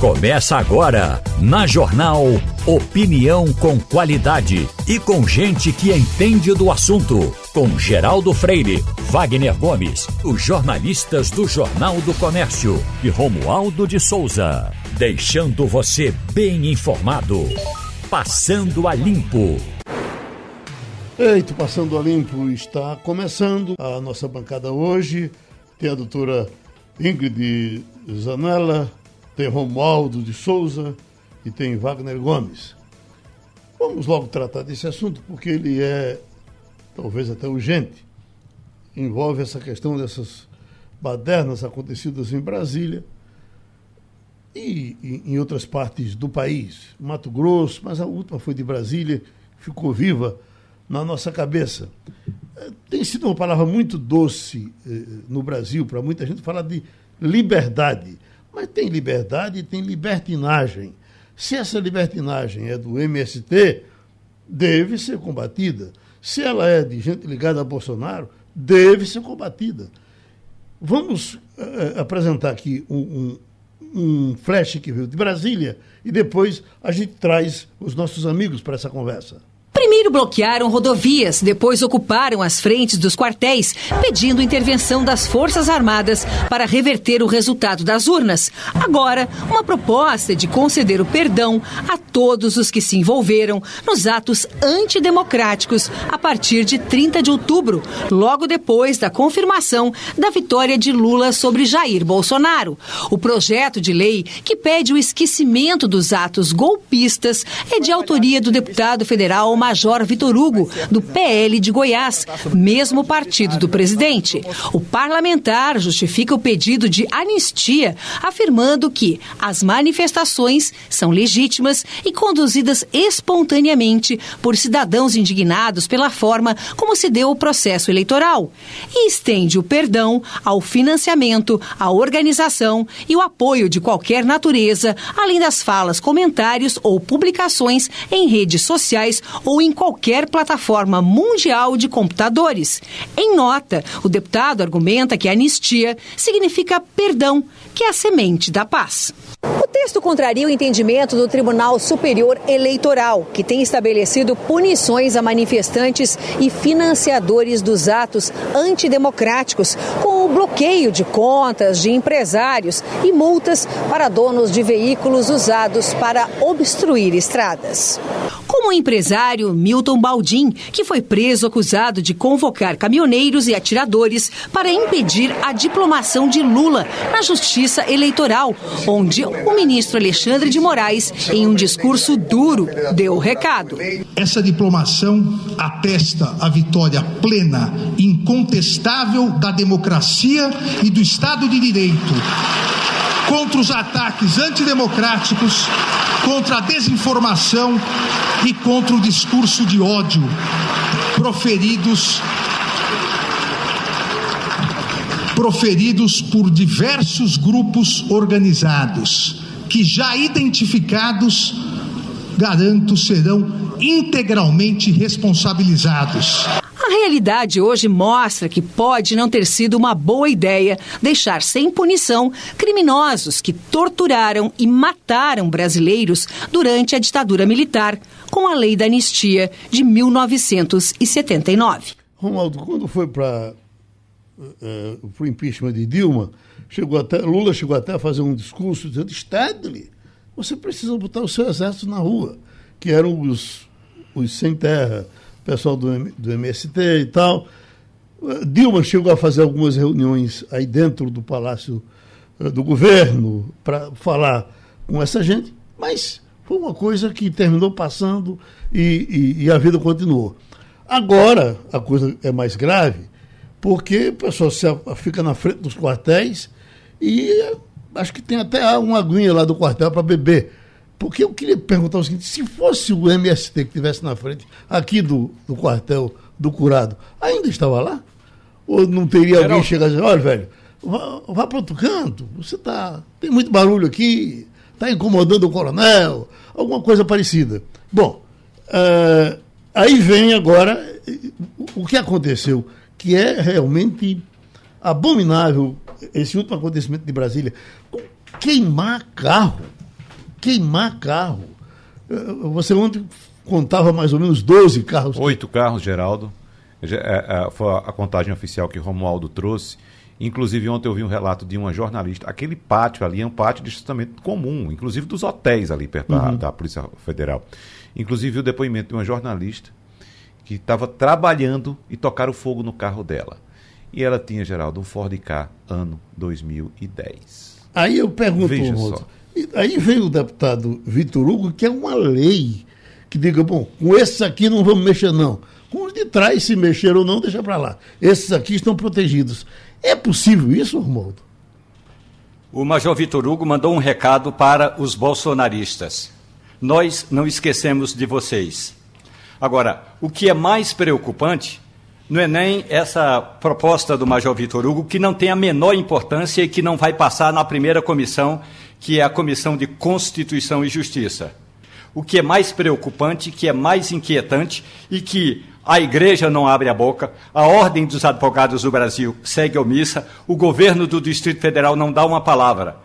Começa agora, na Jornal Opinião com qualidade e com gente que entende do assunto. Com Geraldo Freire, Wagner Gomes, os jornalistas do Jornal do Comércio e Romualdo de Souza. Deixando você bem informado. Passando a Limpo. Eito, Passando a Limpo está começando a nossa bancada hoje. Tem a doutora Ingrid Zanella tem Romualdo de Souza e tem Wagner Gomes. Vamos logo tratar desse assunto porque ele é talvez até urgente. Envolve essa questão dessas badernas acontecidas em Brasília e, em outras partes do país. Mato Grosso, mas a última foi de Brasília, ficou viva na nossa cabeça. É, tem sido uma palavra muito doce eh, no Brasil para muita gente falar de liberdade. Mas tem liberdade e tem libertinagem. Se essa libertinagem é do MST, deve ser combatida. Se ela é de gente ligada a Bolsonaro, deve ser combatida. Vamos uh, apresentar aqui um, um, um flash que veio de Brasília e depois a gente traz os nossos amigos para essa conversa. Primeiro bloquearam rodovias, depois ocuparam as frentes dos quartéis, pedindo intervenção das Forças Armadas para reverter o resultado das urnas. Agora, uma proposta de conceder o perdão a todos os que se envolveram nos atos antidemocráticos a partir de 30 de outubro, logo depois da confirmação da vitória de Lula sobre Jair Bolsonaro. O projeto de lei que pede o esquecimento dos atos golpistas é de autoria do deputado federal Major Vitor Hugo, do PL de Goiás, mesmo partido do presidente. O parlamentar justifica o pedido de anistia, afirmando que as manifestações são legítimas e conduzidas espontaneamente por cidadãos indignados pela forma como se deu o processo eleitoral. E estende o perdão ao financiamento, à organização e o apoio de qualquer natureza, além das falas, comentários ou publicações em redes sociais ou ou em qualquer plataforma mundial de computadores. Em nota, o deputado argumenta que anistia significa perdão, que é a semente da paz. O texto contraria o entendimento do Tribunal Superior Eleitoral, que tem estabelecido punições a manifestantes e financiadores dos atos antidemocráticos, com o bloqueio de contas de empresários e multas para donos de veículos usados para obstruir estradas. Como o empresário Milton Baldin, que foi preso acusado de convocar caminhoneiros e atiradores para impedir a diplomação de Lula na Justiça Eleitoral, onde o ministro Alexandre de Moraes, em um discurso duro, deu o recado. Essa diplomação atesta a vitória plena, incontestável da democracia e do Estado de Direito contra os ataques antidemocráticos, contra a desinformação e contra o discurso de ódio proferidos proferidos por diversos grupos organizados que já identificados, garanto, serão integralmente responsabilizados. A realidade hoje mostra que pode não ter sido uma boa ideia deixar sem punição criminosos que torturaram e mataram brasileiros durante a ditadura militar, com a lei da anistia de 1979. Romualdo, quando foi para uh, eh, o impeachment de Dilma, chegou até, Lula chegou até a fazer um discurso dizendo: Stadley, você precisa botar o seu exército na rua, que eram os, os sem terra pessoal do, do MST e tal. Dilma chegou a fazer algumas reuniões aí dentro do Palácio eh, do Governo para falar com essa gente, mas foi uma coisa que terminou passando e, e, e, a vida continuou. Agora a coisa é mais grave, porque o pessoal se, fica na frente dos quartéis e acho que tem até uma aguinha lá do quartel para beber. Porque eu queria perguntar o seguinte: se fosse o MST que estivesse na frente aqui do, do quartel do curado, ainda estava lá? Ou não teria alguém chegar e dizer: olha, velho, vá, vá para outro canto, você tá. Tem muito barulho aqui, está incomodando o coronel, alguma coisa parecida. Bom, uh, aí vem agora o que aconteceu, que é realmente abominável esse último acontecimento de Brasília. Queimar carro queimar carro. Eh, você ontem contava mais ou menos 12 carros. Oito carros, Geraldo. É, é, foi a contagem oficial que Romualdo trouxe. Inclusive, ontem eu vi um relato de uma jornalista. Aquele pátio ali é um pátio de estacionamento comum, inclusive dos hotéis ali perto uhum. da, da Polícia Federal. Inclusive, o depoimento de uma jornalista que estava trabalhando e tocaram fogo no carro dela. E ela tinha, Geraldo, um Ford K ano 2010. Aí eu pergunto, Veja só. aí vem o deputado Vitor Hugo, que é uma lei que diga, bom, com esses aqui não vamos mexer não. Com os de trás, se mexer ou não, deixa para lá. Esses aqui estão protegidos. É possível isso, Romualdo? O Major Vitor Hugo mandou um recado para os bolsonaristas. Nós não esquecemos de vocês. Agora, o que é mais preocupante não é nem essa proposta do Major Vitor Hugo, que não tem a menor importância e que não vai passar na primeira comissão, que é a Comissão de Constituição e Justiça. O que é mais preocupante, que é mais inquietante e que a igreja não abre a boca, a Ordem dos Advogados do Brasil segue omissa, o governo do Distrito Federal não dá uma palavra.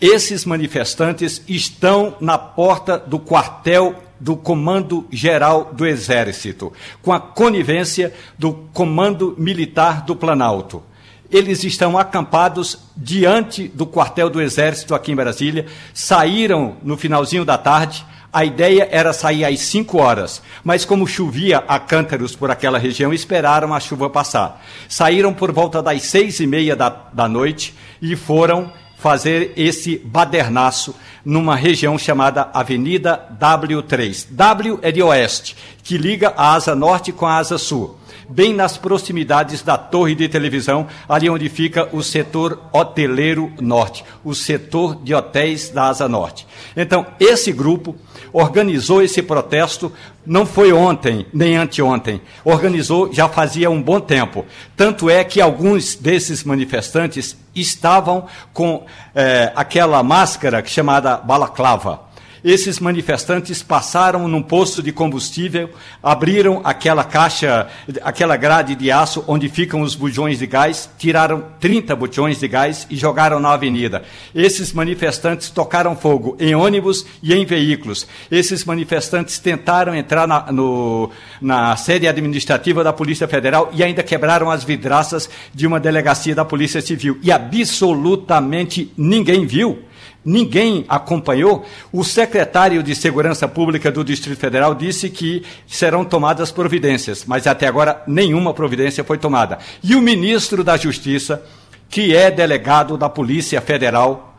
Esses manifestantes estão na porta do quartel do Comando Geral do Exército, com a conivência do Comando Militar do Planalto. Eles estão acampados diante do quartel do Exército aqui em Brasília, saíram no finalzinho da tarde. A ideia era sair às 5 horas, mas como chovia a cântaros por aquela região, esperaram a chuva passar. Saíram por volta das seis e meia da, da noite e foram fazer esse badernaço numa região chamada Avenida W3. W é de oeste, que liga a asa norte com a asa sul bem nas proximidades da torre de televisão, ali onde fica o setor hoteleiro norte, o setor de hotéis da Asa Norte. Então, esse grupo organizou esse protesto, não foi ontem nem anteontem, organizou já fazia um bom tempo. Tanto é que alguns desses manifestantes estavam com é, aquela máscara chamada balaclava esses manifestantes passaram num posto de combustível, abriram aquela caixa, aquela grade de aço onde ficam os bujões de gás, tiraram 30 bujões de gás e jogaram na avenida. Esses manifestantes tocaram fogo em ônibus e em veículos. Esses manifestantes tentaram entrar na, no, na sede administrativa da Polícia Federal e ainda quebraram as vidraças de uma delegacia da Polícia Civil. E absolutamente ninguém viu ninguém acompanhou, o secretário de Segurança Pública do Distrito Federal disse que serão tomadas providências, mas até agora nenhuma providência foi tomada. E o ministro da Justiça, que é delegado da Polícia Federal,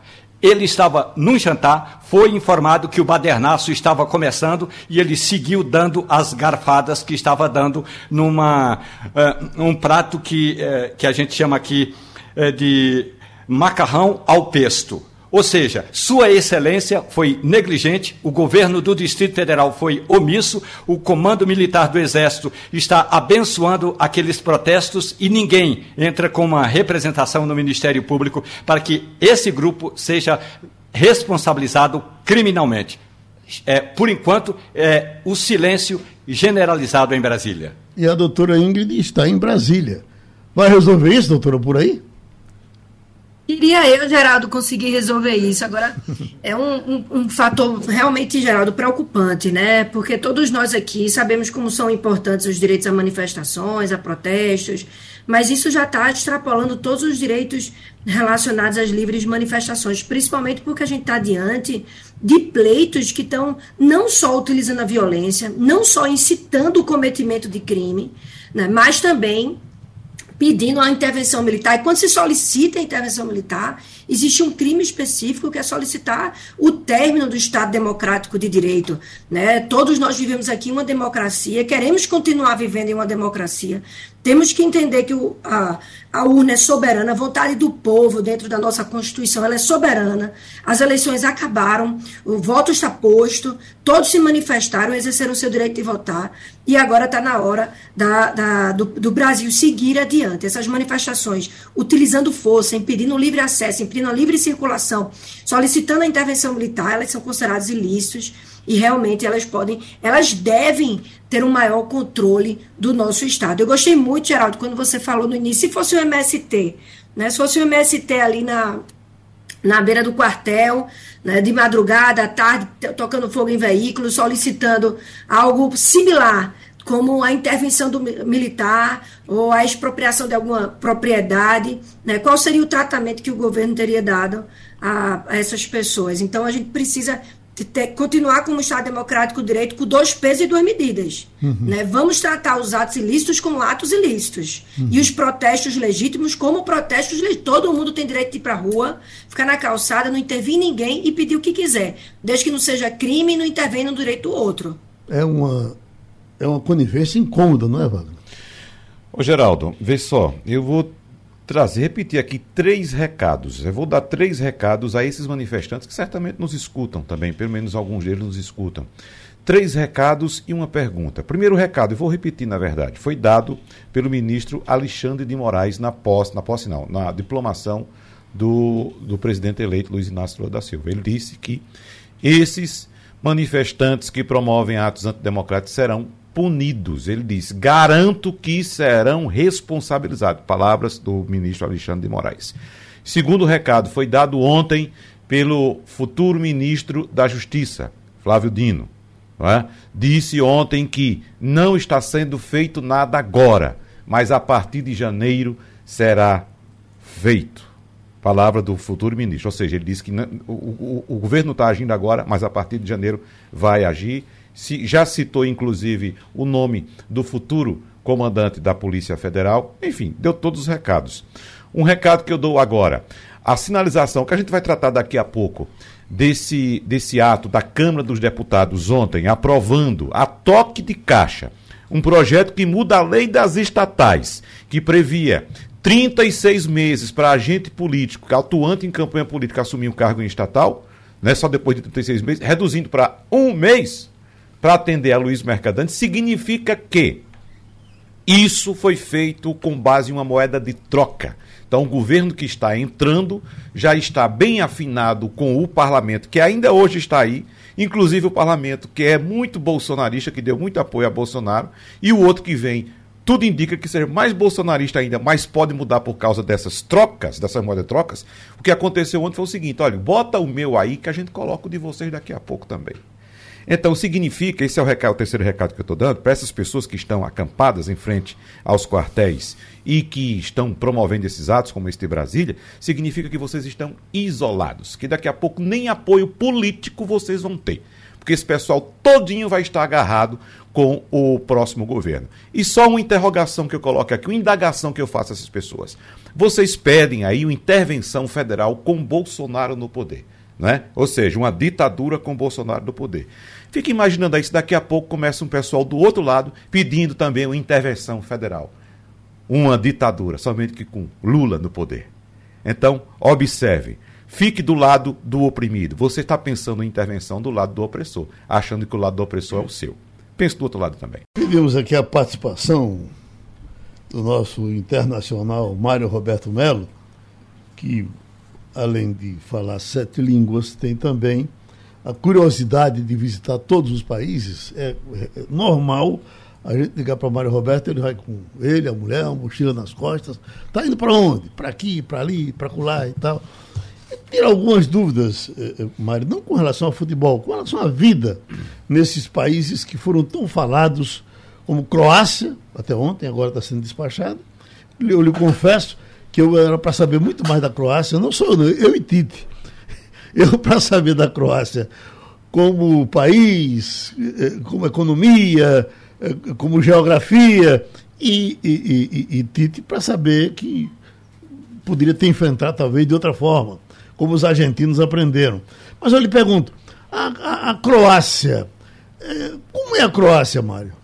ele estava num jantar, foi informado que o badernaço estava começando e ele seguiu dando as garfadas que estava dando numa uh, um prato que, uh, que a gente chama aqui uh, de macarrão ao pesto. Ou seja, Sua Excelência foi negligente, o governo do Distrito Federal foi omisso, o Comando Militar do Exército está abençoando aqueles protestos e ninguém entra com uma representação no Ministério Público para que esse grupo seja responsabilizado criminalmente. É, por enquanto, é o silêncio generalizado em Brasília. E a doutora Ingrid está em Brasília. Vai resolver isso, doutora, por aí? Queria eu, Geraldo, conseguir resolver isso. Agora, é um, um, um, fator realmente, Geraldo, preocupante, né? Porque todos nós aqui sabemos como são importantes os direitos a manifestações, a protestos, mas isso já está extrapolando todos os direitos relacionados às livres manifestações, principalmente porque a gente está diante de pleitos que estão não só utilizando a violência, não só incitando o cometimento de crime, né, mas também pedindo a intervenção militar. E quando se solicita a intervenção militar, existe um crime específico que é solicitar o término do Estado democrático de direito. Né? Todos nós vivemos aqui uma democracia, queremos continuar vivendo em uma democracia, temos que entender que o, a, a urna é soberana, a vontade do povo dentro da nossa Constituição ela é soberana. As eleições acabaram, o voto está posto, todos se manifestaram, exerceram seu direito de votar, e agora está na hora da, da, do, do, Brasil seguir adiante. Essas manifestações, utilizando força, impedindo livre acesso, impedindo a livre circulação, solicitando a intervenção militar, elas são consideradas ilícitos e realmente elas podem, elas devem ter um maior controle do nosso Estado. Eu gostei muito, Geraldo, quando você falou no início, se fosse o MST, né? Se fosse o MST ali na, na beira do quartel, né, de madrugada, à tarde, tocando fogo em veículos, solicitando algo similar, como a intervenção do militar ou a expropriação de alguma propriedade. Né, qual seria o tratamento que o governo teria dado a, a essas pessoas? Então, a gente precisa continuar como Estado democrático de direito com dois pesos e duas medidas. Uhum. Né? Vamos tratar os atos ilícitos como atos ilícitos. Uhum. E os protestos legítimos como protestos legítimos. Todo mundo tem direito de ir para a rua, ficar na calçada, não intervir ninguém e pedir o que quiser. Desde que não seja crime e não intervenha no direito do outro. É uma, é uma conivência incômoda, não é, Wagner? Ô, Geraldo, vê só, eu vou trazer, repetir aqui três recados. Eu vou dar três recados a esses manifestantes que certamente nos escutam também, pelo menos alguns deles nos escutam. Três recados e uma pergunta. Primeiro recado, eu vou repetir na verdade, foi dado pelo ministro Alexandre de Moraes na posse, na posse não, na diplomação do, do presidente eleito Luiz Inácio Lula da Silva. Ele disse que esses manifestantes que promovem atos antidemocráticos serão punidos. Ele diz: garanto que serão responsabilizados. Palavras do ministro Alexandre de Moraes. Segundo recado foi dado ontem pelo futuro ministro da Justiça, Flávio Dino. É? Disse ontem que não está sendo feito nada agora, mas a partir de janeiro será feito. Palavra do futuro ministro. Ou seja, ele disse que não, o, o, o governo está agindo agora, mas a partir de janeiro vai agir se, já citou inclusive o nome do futuro comandante da Polícia Federal. Enfim, deu todos os recados. Um recado que eu dou agora: a sinalização, que a gente vai tratar daqui a pouco, desse, desse ato da Câmara dos Deputados ontem, aprovando a toque de caixa um projeto que muda a lei das estatais, que previa 36 meses para agente político atuante em campanha política assumir um cargo em estatal, né, só depois de 36 meses, reduzindo para um mês para atender a Luiz Mercadante significa que isso foi feito com base em uma moeda de troca. Então, o governo que está entrando já está bem afinado com o parlamento, que ainda hoje está aí, inclusive o parlamento que é muito bolsonarista, que deu muito apoio a Bolsonaro, e o outro que vem, tudo indica que seja mais bolsonarista ainda, mas pode mudar por causa dessas trocas, dessas moedas de trocas. O que aconteceu ontem foi o seguinte: olha, bota o meu aí que a gente coloca o de vocês daqui a pouco também. Então, significa, esse é o, recado, o terceiro recado que eu estou dando, para essas pessoas que estão acampadas em frente aos quartéis e que estão promovendo esses atos, como este de Brasília, significa que vocês estão isolados, que daqui a pouco nem apoio político vocês vão ter. Porque esse pessoal todinho vai estar agarrado com o próximo governo. E só uma interrogação que eu coloco aqui, uma indagação que eu faço a essas pessoas. Vocês pedem aí uma intervenção federal com Bolsonaro no poder. Né? Ou seja, uma ditadura com Bolsonaro no poder. Fica imaginando aí se daqui a pouco começa um pessoal do outro lado pedindo também uma intervenção federal. Uma ditadura, somente que com Lula no poder. Então, observe. Fique do lado do oprimido. Você está pensando em intervenção do lado do opressor, achando que o lado do opressor é o seu. Pense do outro lado também. Pedimos aqui a participação do nosso internacional Mário Roberto Melo, que além de falar sete línguas, tem também a curiosidade de visitar todos os países. É, é normal a gente ligar para Mário Roberto, ele vai com ele, a mulher, uma mochila nas costas. Está indo para onde? Para aqui, para ali, para lá e tal. Tem algumas dúvidas, eh, eh, Mário, não com relação ao futebol, com relação à vida nesses países que foram tão falados como Croácia, até ontem, agora está sendo despachado. Eu lhe confesso que eu era para saber muito mais da Croácia, não sou eu, e Tite. Eu para saber da Croácia como país, eh, como economia, eh, como geografia, e, e, e, e Tite para saber que poderia ter enfrentado talvez de outra forma, como os argentinos aprenderam. Mas eu lhe pergunto, a, a, a Croácia, eh, como é a Croácia, Mário?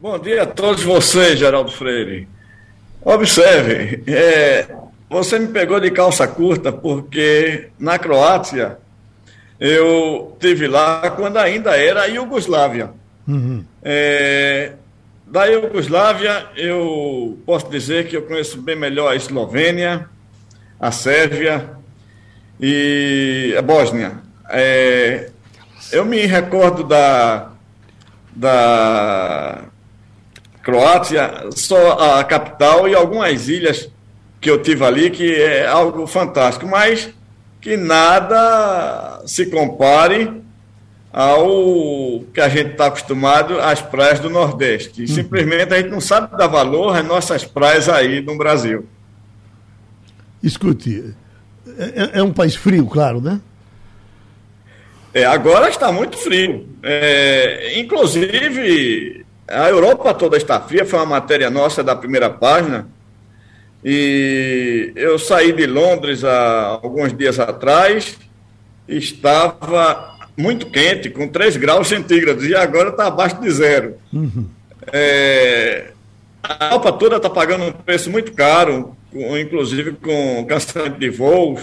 Bom dia a todos vocês, Geraldo Freire. Observe, é, você me pegou de calça curta porque na Croácia eu tive lá quando ainda era a Iugoslávia. Uhum. É, da Iugoslávia eu posso dizer que eu conheço bem melhor a Eslovênia, a Sérvia e a Bósnia. É, eu me recordo da, da Croácia, só a capital e algumas ilhas que eu tive ali, que é algo fantástico, mas que nada se compare ao que a gente está acostumado às praias do Nordeste. E, simplesmente a gente não sabe dar valor às nossas praias aí no Brasil. Escute, é, é um país frio, claro, né? É, agora está muito frio. É, inclusive, a Europa toda está fria, foi uma matéria nossa da primeira página. E eu saí de Londres há alguns dias atrás, estava muito quente, com 3 graus centígrados, e agora está abaixo de zero. Uhum. É, a Europa toda está pagando um preço muito caro, inclusive com cancelamento de voos,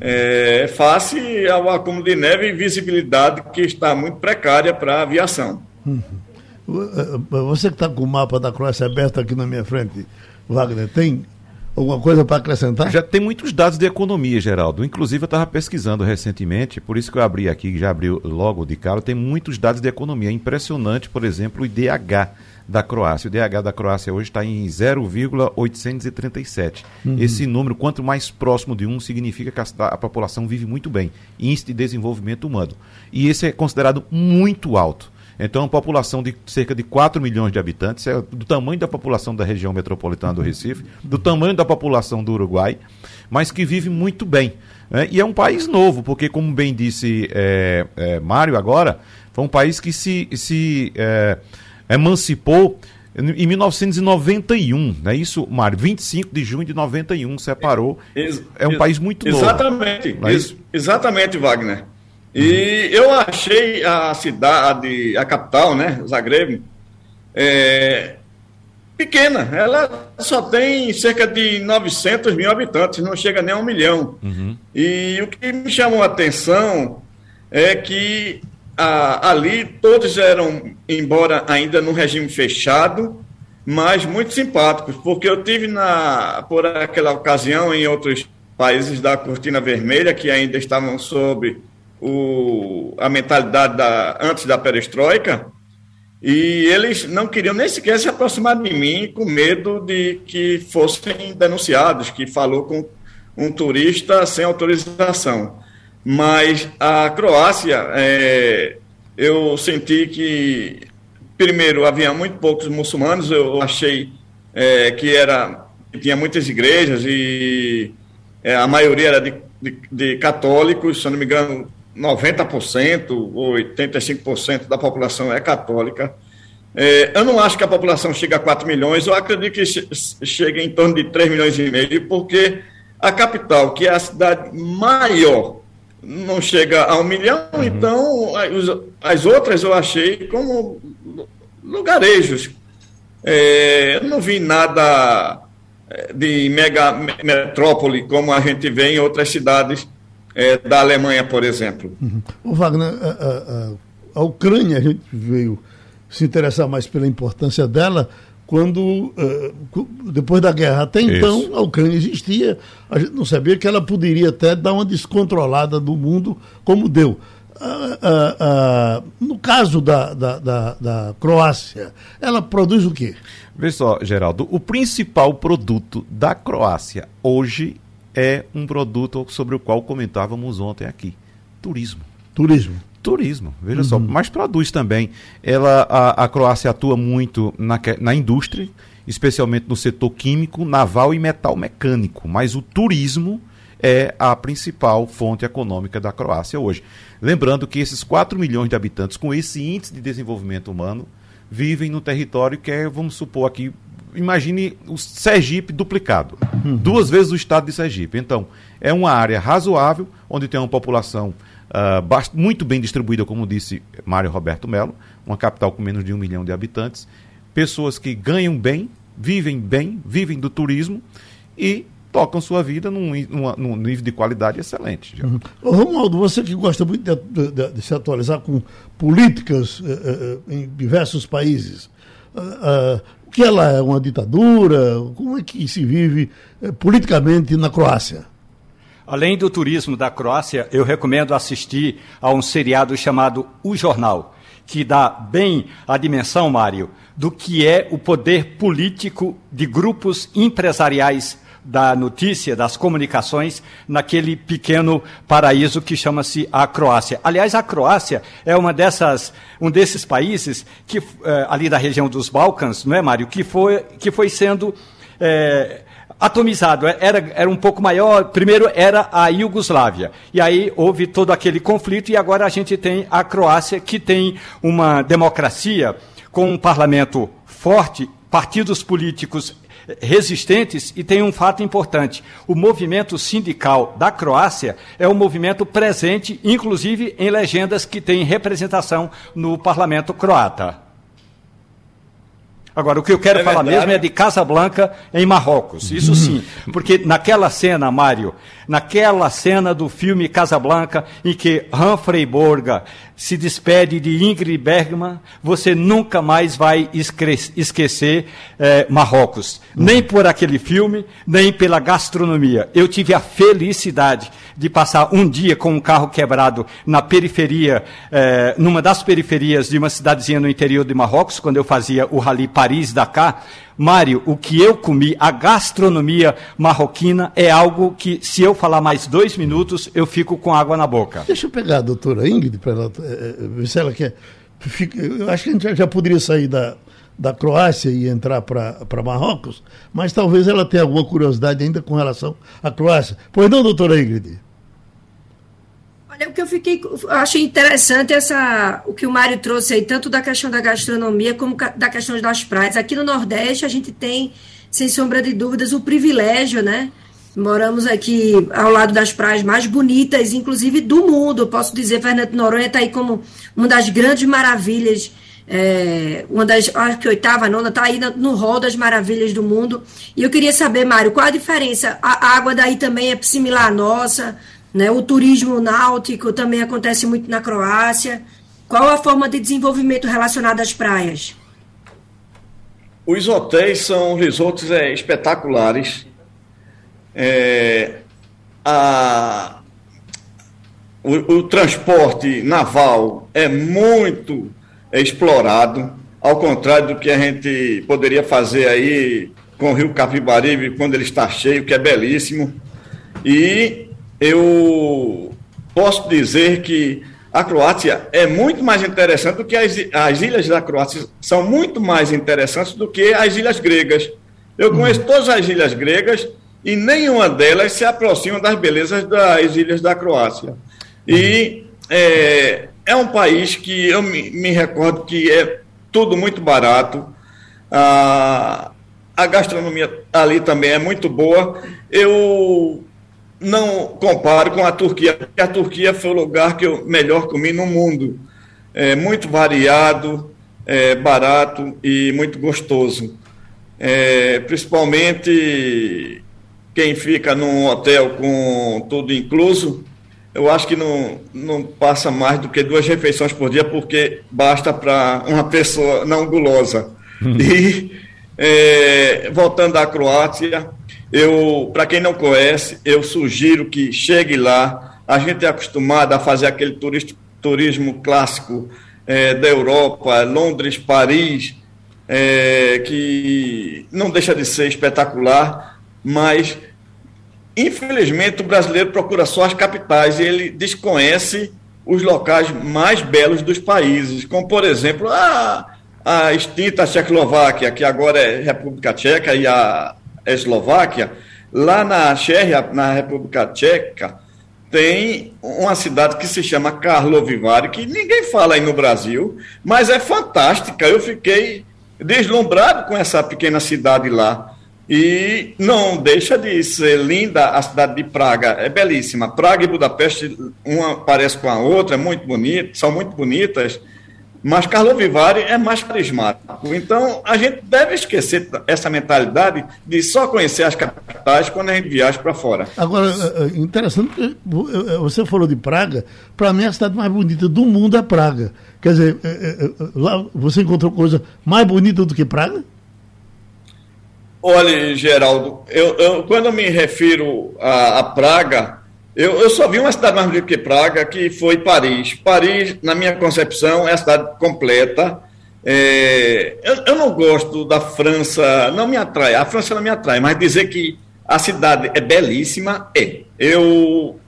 é, face ao acúmulo de neve e visibilidade que está muito precária para a aviação. Uhum. Você que está com o mapa da Croácia aberto aqui na minha frente, Wagner, tem Alguma coisa para acrescentar? Já tem muitos dados de economia, Geraldo. Inclusive, eu estava pesquisando recentemente, por isso que eu abri aqui, já abriu logo de cara, tem muitos dados de economia. É impressionante, por exemplo, o IDH da Croácia. O IDH da Croácia hoje está em 0,837. Uhum. Esse número, quanto mais próximo de um, significa que a, a população vive muito bem. Índice de desenvolvimento humano. E esse é considerado muito alto. Então, uma população de cerca de 4 milhões de habitantes, é do tamanho da população da região metropolitana do Recife, do tamanho da população do Uruguai, mas que vive muito bem. Né? E é um país novo, porque, como bem disse é, é, Mário agora, foi um país que se, se é, emancipou em 1991, não é isso, Mário? 25 de junho de 91 separou. Ex é um país muito novo. Exatamente, é ex exatamente, Wagner. E eu achei a cidade, a capital, né, Zagreb, é, pequena. Ela só tem cerca de 900 mil habitantes, não chega nem a um milhão. Uhum. E o que me chamou a atenção é que a, ali todos eram, embora ainda no regime fechado, mas muito simpáticos, porque eu tive na, por aquela ocasião em outros países da cortina vermelha que ainda estavam sob o, a mentalidade da, antes da perestroika, e eles não queriam nem sequer se aproximar de mim com medo de que fossem denunciados, que falou com um turista sem autorização. Mas a Croácia, é, eu senti que, primeiro, havia muito poucos muçulmanos, eu achei é, que era tinha muitas igrejas e é, a maioria era de, de, de católicos, se não me engano, 90% ou 85% da população é católica. É, eu não acho que a população chegue a 4 milhões, eu acredito que chegue em torno de 3 milhões e meio, porque a capital, que é a cidade maior, não chega a um milhão, uhum. então as outras eu achei como lugarejos. É, eu não vi nada é, de mega metrópole como a gente vê em outras cidades é, da Alemanha, por exemplo. Uhum. O Wagner, a, a, a, Ucrânia, a gente veio se interessar mais pela importância dela quando, uh, depois da guerra. Até então, Isso. a Ucrânia existia, a gente não sabia que ela poderia até dar uma descontrolada do mundo, como deu. Uh, uh, no caso da, da, da, da, Croácia, ela produz o quê? Vê só, Geraldo, o principal produto da Croácia hoje é um produto sobre o qual comentávamos ontem aqui: turismo. Turismo. Turismo, veja uhum. só, mas produz também. Ela, a, a Croácia atua muito na, na indústria, especialmente no setor químico, naval e metal mecânico, mas o turismo é a principal fonte econômica da Croácia hoje. Lembrando que esses 4 milhões de habitantes, com esse índice de desenvolvimento humano, vivem no território que é, vamos supor aqui, imagine o Sergipe duplicado. Uhum. Duas vezes o estado de Sergipe. Então, é uma área razoável, onde tem uma população uh, muito bem distribuída, como disse Mário Roberto Melo, uma capital com menos de um milhão de habitantes, pessoas que ganham bem, vivem bem, vivem do turismo e tocam sua vida num, num, nível de qualidade excelente. Uhum. Romualdo, você que gosta muito de, de, de se atualizar com políticas uh, uh, em diversos países, uh, que ela é uma ditadura? Como é que se vive eh, politicamente na Croácia? Além do turismo da Croácia, eu recomendo assistir a um seriado chamado O Jornal, que dá bem a dimensão, Mário, do que é o poder político de grupos empresariais da notícia, das comunicações, naquele pequeno paraíso que chama-se a Croácia. Aliás, a Croácia é uma dessas, um desses países que, eh, ali da região dos Balcãs, não é, Mário, que foi, que foi sendo. Eh, atomizado, era, era um pouco maior. Primeiro era a Iugoslávia. E aí houve todo aquele conflito, e agora a gente tem a Croácia, que tem uma democracia com um parlamento forte, partidos políticos resistentes e tem um fato importante. O movimento sindical da Croácia é um movimento presente, inclusive em legendas que têm representação no parlamento croata. Agora, o que eu quero é falar verdade. mesmo é de Casablanca em Marrocos. Isso sim. Porque naquela cena, Mário, naquela cena do filme Casablanca, em que Humphrey Borga se despede de Ingrid Bergman, você nunca mais vai esquecer eh, Marrocos. Nem por aquele filme, nem pela gastronomia. Eu tive a felicidade de passar um dia com um carro quebrado na periferia, eh, numa das periferias de uma cidadezinha no interior de Marrocos, quando eu fazia o Rally Paris-Dakar. Mário, o que eu comi, a gastronomia marroquina é algo que, se eu falar mais dois minutos, eu fico com água na boca. Deixa eu pegar a doutora Ingrid para ela é, ver se ela quer. Eu acho que a gente já poderia sair da, da Croácia e entrar para Marrocos, mas talvez ela tenha alguma curiosidade ainda com relação à Croácia. Pois não, doutora Ingrid? O que eu fiquei, eu achei interessante essa, o que o Mário trouxe aí, tanto da questão da gastronomia como da questão das praias. Aqui no Nordeste a gente tem, sem sombra de dúvidas, o privilégio, né? Moramos aqui ao lado das praias mais bonitas, inclusive do mundo. Eu posso dizer, Fernando Noronha está aí como uma das grandes maravilhas, é, uma das, acho que oitava, nona, está aí no rol das maravilhas do mundo. E eu queria saber, Mário, qual a diferença? A água daí também é similar à nossa? Né? O turismo náutico também acontece muito na Croácia. Qual a forma de desenvolvimento relacionada às praias? Os hotéis são resorts é, espetaculares. É, a, o, o, transporte naval é muito explorado, ao contrário do que a gente poderia fazer aí com o Rio Capibaribe quando ele está cheio, que é belíssimo. E eu posso dizer que a Croácia é muito mais interessante do que as, as ilhas da Croácia são muito mais interessantes do que as ilhas gregas. Eu conheço todas as ilhas gregas e nenhuma delas se aproxima das belezas das ilhas da Croácia. E é, é um país que eu me, me, recordo que é tudo muito barato. A, a gastronomia ali também é muito boa. Eu não comparo com a Turquia, porque a Turquia foi o lugar que eu melhor comi no mundo. É muito variado, é, barato e muito gostoso. É, principalmente quem fica num hotel com tudo incluso, eu acho que não, não passa mais do que duas refeições por dia, porque basta para uma pessoa não gulosa. e é, voltando à Croácia, eu, para quem não conhece, eu sugiro que chegue lá. A gente é acostumado a fazer aquele turista, turismo clássico é, da Europa, Londres, Paris, é, que não deixa de ser espetacular, mas infelizmente o brasileiro procura só as capitais e ele desconhece os locais mais belos dos países, como por exemplo a, a extinta Tchecoslováquia, que agora é República Tcheca, e a Eslováquia, lá na Chequia, na República Tcheca, tem uma cidade que se chama Karlovy que ninguém fala aí no Brasil, mas é fantástica. Eu fiquei deslumbrado com essa pequena cidade lá. E não deixa de ser linda a cidade de Praga, é belíssima. Praga e Budapeste, uma parece com a outra, é muito bonita, são muito bonitas. Mas Carlo Vivari é mais carismático. Então, a gente deve esquecer essa mentalidade de só conhecer as capitais quando a gente viaja para fora. Agora, é, é, interessante, é, você falou de Praga. Para mim, a cidade mais bonita do mundo é Praga. Quer dizer, lá você encontrou coisa mais bonita do que Praga? Olha, Geraldo, eu, eu quando eu me refiro a, a Praga, eu, eu só vi uma cidade mais bonita que Praga, que foi Paris. Paris, na minha concepção, é a cidade completa. É, eu, eu, não gosto da França, não me atrai. A França não me atrai, mas dizer que A cidade é belíssima, é. Eu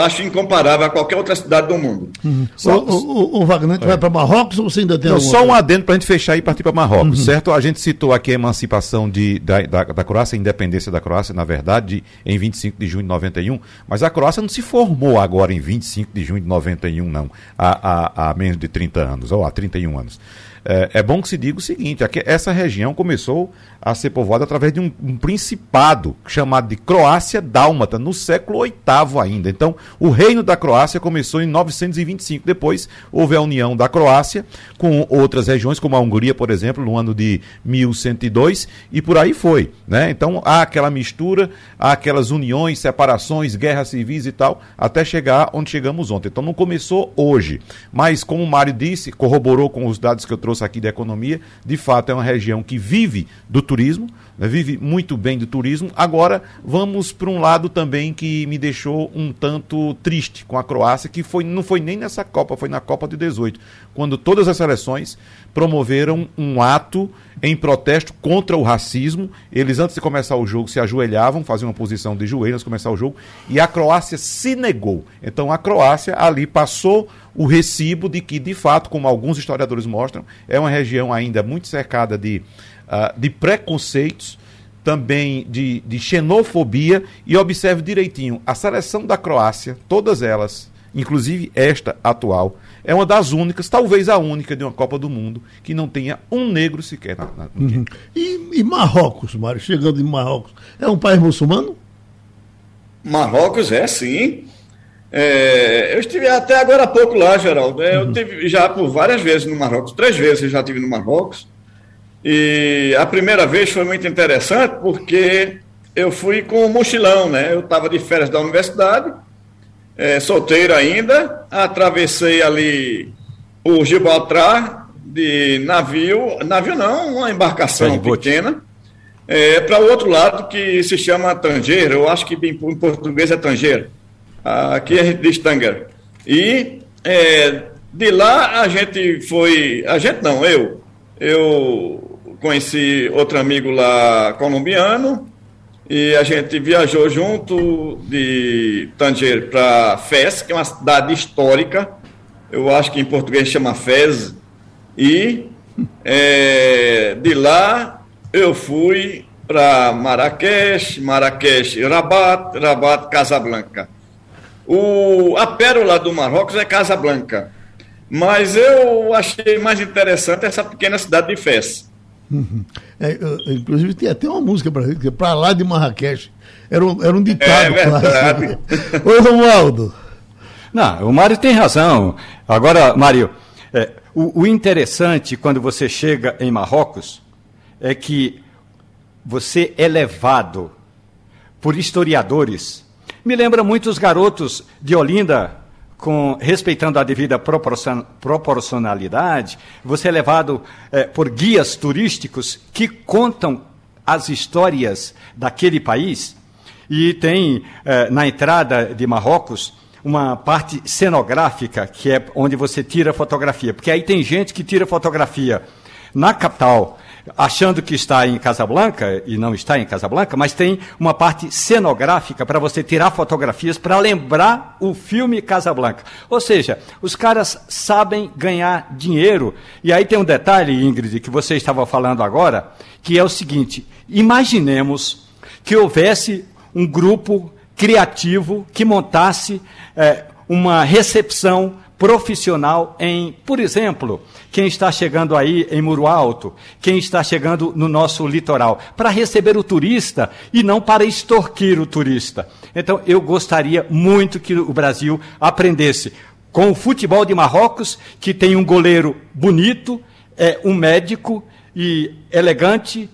acho incomparável a qualquer outra cidade do mundo. Uhum. Só, o, o, o Wagner, é. vai para Marrocos ou você ainda tem Não, Só um adendo para a gente fechar e partir para Marrocos, uhum. certo? A gente citou aqui a emancipação de, da, da, da, Croácia, a independência da Croácia, na verdade, em 25 de junho de 91, mas a Croácia não se formou agora em 25 de junho de 91, não, há, há, há menos de 30 anos, ou há 31 anos. É, é, bom que se diga o seguinte: essa região começou a ser povoada através de um, um principado chamado de Croácia Dálmata, no século VIII ainda. Então, o reino da Croácia começou em 925. Depois houve a união da Croácia com outras regiões, como a Hungria, por exemplo, no ano de 1102, e por aí foi. Né? Então, há aquela mistura, há aquelas uniões, separações, guerras civis e tal, até chegar onde chegamos ontem. Então, não começou hoje. Mas, como o Mário disse, corroborou com os dados que eu trouxe aqui da economia, de fato é uma região que vive do turismo, né, vive muito bem do turismo. Agora vamos para um lado também que me deixou um tanto triste com a Croácia, que foi, não foi nem nessa Copa, foi na Copa de 18, quando todas as seleções promoveram um ato em protesto contra o racismo. Eles, antes de começar o jogo, se ajoelhavam, faziam uma posição de joelhos começar o jogo, e a Croácia se negou. Então a Croácia ali passou o recibo de que, de fato, como alguns historiadores mostram, é uma região ainda muito cercada de, uh, de preconceitos, também de, de xenofobia. E observe direitinho: a seleção da Croácia, todas elas, inclusive esta atual, é uma das únicas, talvez a única de uma Copa do Mundo, que não tenha um negro sequer na, na uhum. e, e, Marrocos, Mário, chegando em Marrocos, é um país muçulmano? Marrocos é sim. É, eu estive até agora há pouco lá, Geraldo. É, eu uhum. tive já por várias vezes no Marrocos, três vezes eu já estive no Marrocos. E a primeira vez foi muito interessante porque eu fui com um mochilão, né? Eu estava de férias da universidade, é, solteiro ainda, atravessei ali o Gibraltar de navio, navio não, uma embarcação pequena, é, para o outro lado que se chama Tanger, eu acho que em português é Tanger aqui a gente diz Tanger. E é, de lá a gente foi, a gente não, eu, eu conheci outro amigo lá colombiano e a gente viajou junto de Tanger para Fez, que é uma cidade histórica, eu acho que em português chama Fez, e é, de lá eu fui para Marrakech, Marrakech, Rabat, Rabat, Casablanca. O, a pérola do Marrocos é Casablanca. Mas eu achei mais interessante essa pequena cidade de Fez. Uhum. É, inclusive tem até uma música para lá de Marrakech. Era um, era um ditado. É verdade. Oi, Romualdo. Não, o Mário tem razão. Agora, Mário, é, o, o interessante quando você chega em Marrocos é que você é levado por historiadores me lembra muito os garotos de Olinda, com, respeitando a devida proporcionalidade, você é levado é, por guias turísticos que contam as histórias daquele país. E tem é, na entrada de Marrocos uma parte cenográfica, que é onde você tira fotografia. Porque aí tem gente que tira fotografia na capital achando que está em Casablanca, e não está em Casablanca, mas tem uma parte cenográfica para você tirar fotografias para lembrar o filme Casablanca. Ou seja, os caras sabem ganhar dinheiro. E aí tem um detalhe, Ingrid, que você estava falando agora, que é o seguinte: imaginemos que houvesse um grupo criativo que montasse é, uma recepção profissional em, por exemplo, quem está chegando aí em Muro Alto, quem está chegando no nosso litoral, para receber o turista e não para extorquir o turista. Então, eu gostaria muito que o Brasil aprendesse com o futebol de Marrocos, que tem um goleiro bonito, é um médico e elegante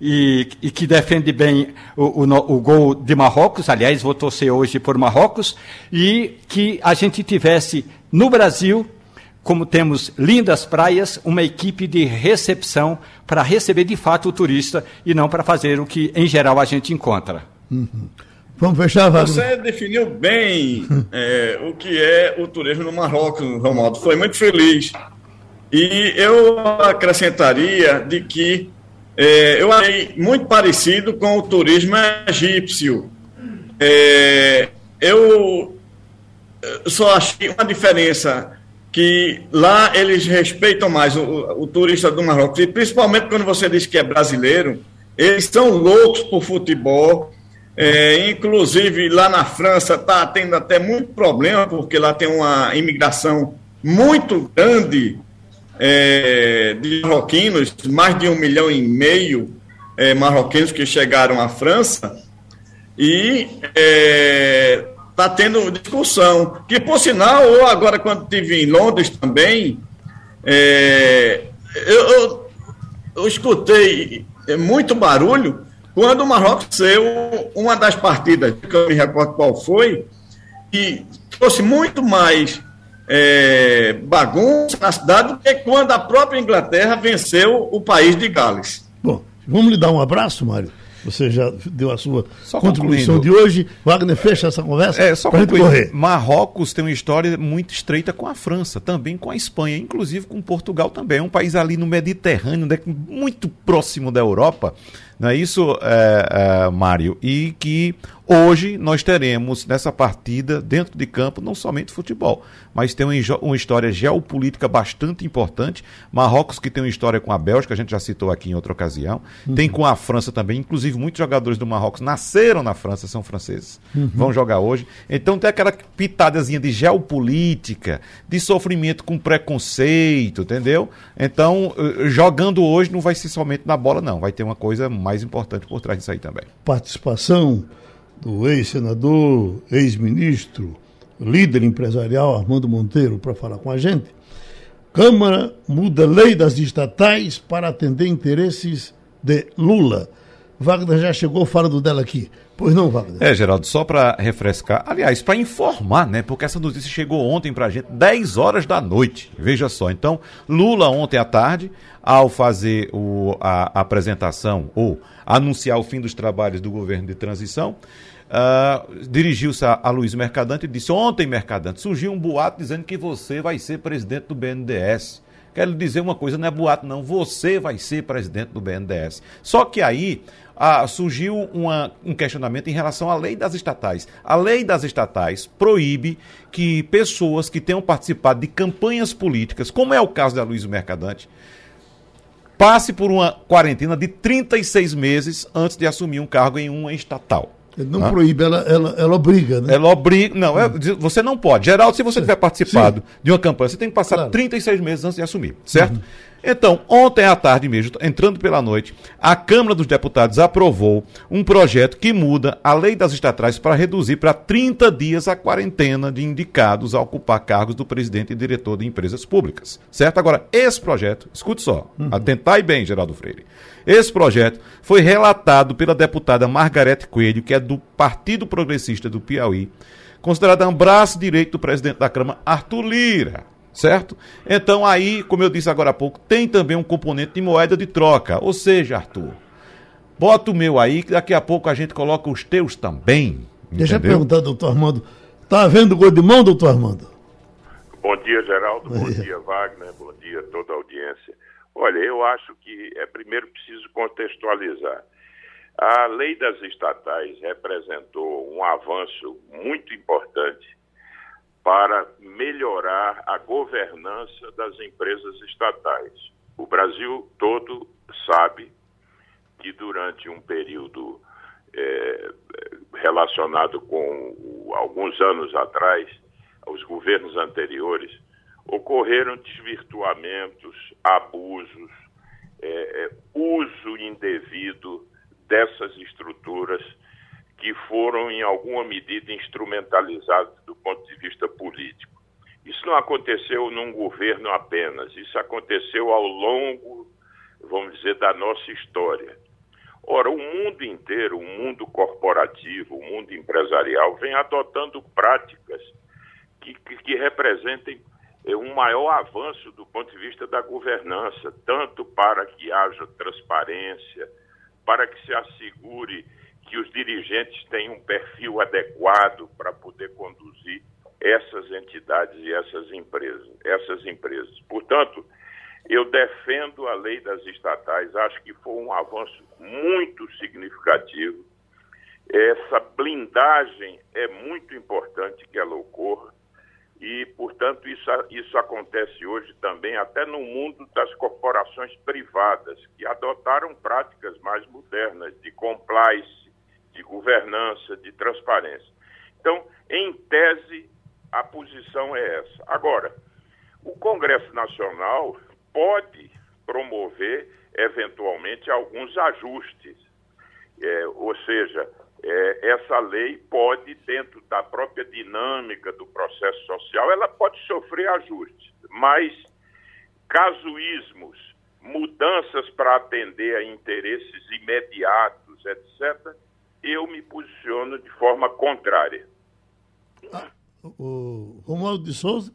e, e, que defende bem o, o, o, gol de Marrocos, aliás, vou torcer hoje por Marrocos, e que a gente tivesse no Brasil, como temos lindas praias, uma equipe de recepção para receber de fato o turista e não para fazer o que em geral a gente encontra. Uhum. Vamos fechar, Wagner. Você definiu bem é, o que é o turismo no Marrocos, Romualdo. Foi muito feliz. E eu acrescentaria de que é, eu achei muito parecido com o turismo egípcio. É, eu só achei uma diferença que lá eles respeitam mais o, o, turista do Marrocos, e principalmente quando você diz que é brasileiro, eles são loucos por futebol. É, inclusive lá na França está tendo até muito problema, porque lá tem uma imigração muito grande é, de marroquinos, mais de um milhão e meio é, marroquinos que chegaram à França, e está tendo discussão. Que, por sinal, eu agora, quando estive em Londres também, é, eu, eu, eu escutei muito barulho quando o Marrocos saiu uma das partidas, que eu me recordo qual foi, e trouxe muito mais é, bagunça na cidade do que quando a própria Inglaterra venceu o país de Gales. Bom, vamos lhe dar um abraço, Mário. Você já deu a sua só contribuição de hoje. Wagner, fecha essa conversa. É, só correr. Marrocos tem uma história muito estreita com a França, também com a Espanha, inclusive com Portugal também. É um país ali no Mediterrâneo, né, muito próximo da Europa. Não é isso, é, é, Mário? E que hoje nós teremos nessa partida, dentro de campo, não somente futebol, mas tem uma, uma, história geopolítica bastante importante. Marrocos, que tem uma história com a Bélgica, a gente já citou aqui em outra ocasião. Uhum. Tem com a França também, inclusive muitos jogadores do Marrocos nasceram na França, são franceses. Uhum. Vão jogar hoje. Então tem aquela pitadazinha de geopolítica, de sofrimento com preconceito, entendeu? Então, eh, jogando hoje não vai ser somente na bola, não. Vai ter uma coisa mais importante por trás disso aí também. Participação do ex-senador, ex-ministro, líder empresarial Armando Monteiro para falar com a gente. Câmara muda lei das estatais para atender interesses de Lula. Wagner já chegou falando dela aqui. Pois não, Wagner? É, Geraldo, só para refrescar, aliás, para informar, né? Porque essa notícia chegou ontem para a gente, 10 horas da noite. Veja só. Então, Lula ontem à tarde ao fazer o, a, a apresentação ou anunciar o fim dos trabalhos do governo de transição, uh, dirigiu-se a, a Luiz Mercadante e disse: Ontem, Mercadante, surgiu um boato dizendo que você vai ser presidente do BNDES. Quero lhe dizer uma coisa, não é boato, não. Você vai ser presidente do BNDES. Só que aí ah, surgiu uma, um questionamento em relação à lei das estatais. A lei das estatais proíbe que pessoas que tenham participado de campanhas políticas, como é o caso da Luiz Mercadante, passe por uma quarentena de 36 meses antes de assumir um cargo em uma estatal. Ele não proíbe, ela, ela, ela obriga, né? Ela obriga. Não, é, você não pode. Geraldo, se você tiver participado Sim. de uma campanha, você tem que passar claro. 36 meses antes de assumir, certo? Uhum. Então, ontem à tarde mesmo, entrando pela noite, a Câmara dos Deputados aprovou um projeto que muda a lei das estatais para reduzir para 30 dias a quarentena de indicados a ocupar cargos do presidente e diretor de empresas públicas. Certo? Agora, esse projeto, escute só, uhum. atentai bem, Geraldo Freire. Esse projeto foi relatado pela deputada Margarete Coelho, que é do Partido Progressista do Piauí, considerada um braço direito do presidente da Câmara, Arthur Lira certo? Então aí, como eu disse agora há pouco, tem também um componente de moeda de troca. Ou seja, Arthur, bota o meu aí, que daqui a pouco a gente coloca os teus também. Deixa eu perguntar, doutor Armando, tá havendo gol de mão, doutor Armando? Bom dia, Geraldo, bom dia, Wagner, bom dia a toda a audiência. Olha, eu acho que é primeiro preciso contextualizar. A lei das estatais representou um avanço muito importante para melhorar a governança das empresas estatais. O Brasil todo sabe que durante um período é, relacionado com alguns anos atrás, os governos anteriores, ocorreram desvirtuamentos, abusos, é, é uso indevido dessas estruturas que foram, em alguma medida, instrumentalizados do ponto de vista político. Isso não aconteceu num governo apenas, isso aconteceu ao longo, vamos dizer, da nossa história. Ora, o mundo inteiro, o mundo corporativo, o mundo empresarial, vem adotando práticas que, que, que representem eh, um maior avanço do ponto de vista da governança, tanto para que haja transparência, para que se assegure que os dirigentes tenham um perfil adequado para poder conduzir essas entidades e essas empresas, essas empresas. Portanto, Eu defendo a lei das estatais, acho que foi um avanço muito significativo. Essa blindagem é muito importante que ela ocorra e, portanto, isso, isso acontece hoje também até no mundo das corporações privadas, que adotaram práticas mais modernas de compliance, de governança, de transparência. Então, em tese, a posição é essa. Agora, o Congresso Nacional pode promover, eventualmente, alguns ajustes. É, ou seja, é, essa lei pode, dentro da própria dinâmica do processo social, ela pode sofrer ajustes, mas casuísmos, mudanças para atender a interesses imediatos, etc., eu me posiciono de forma contrária. Ah, o Romualdo de Souza?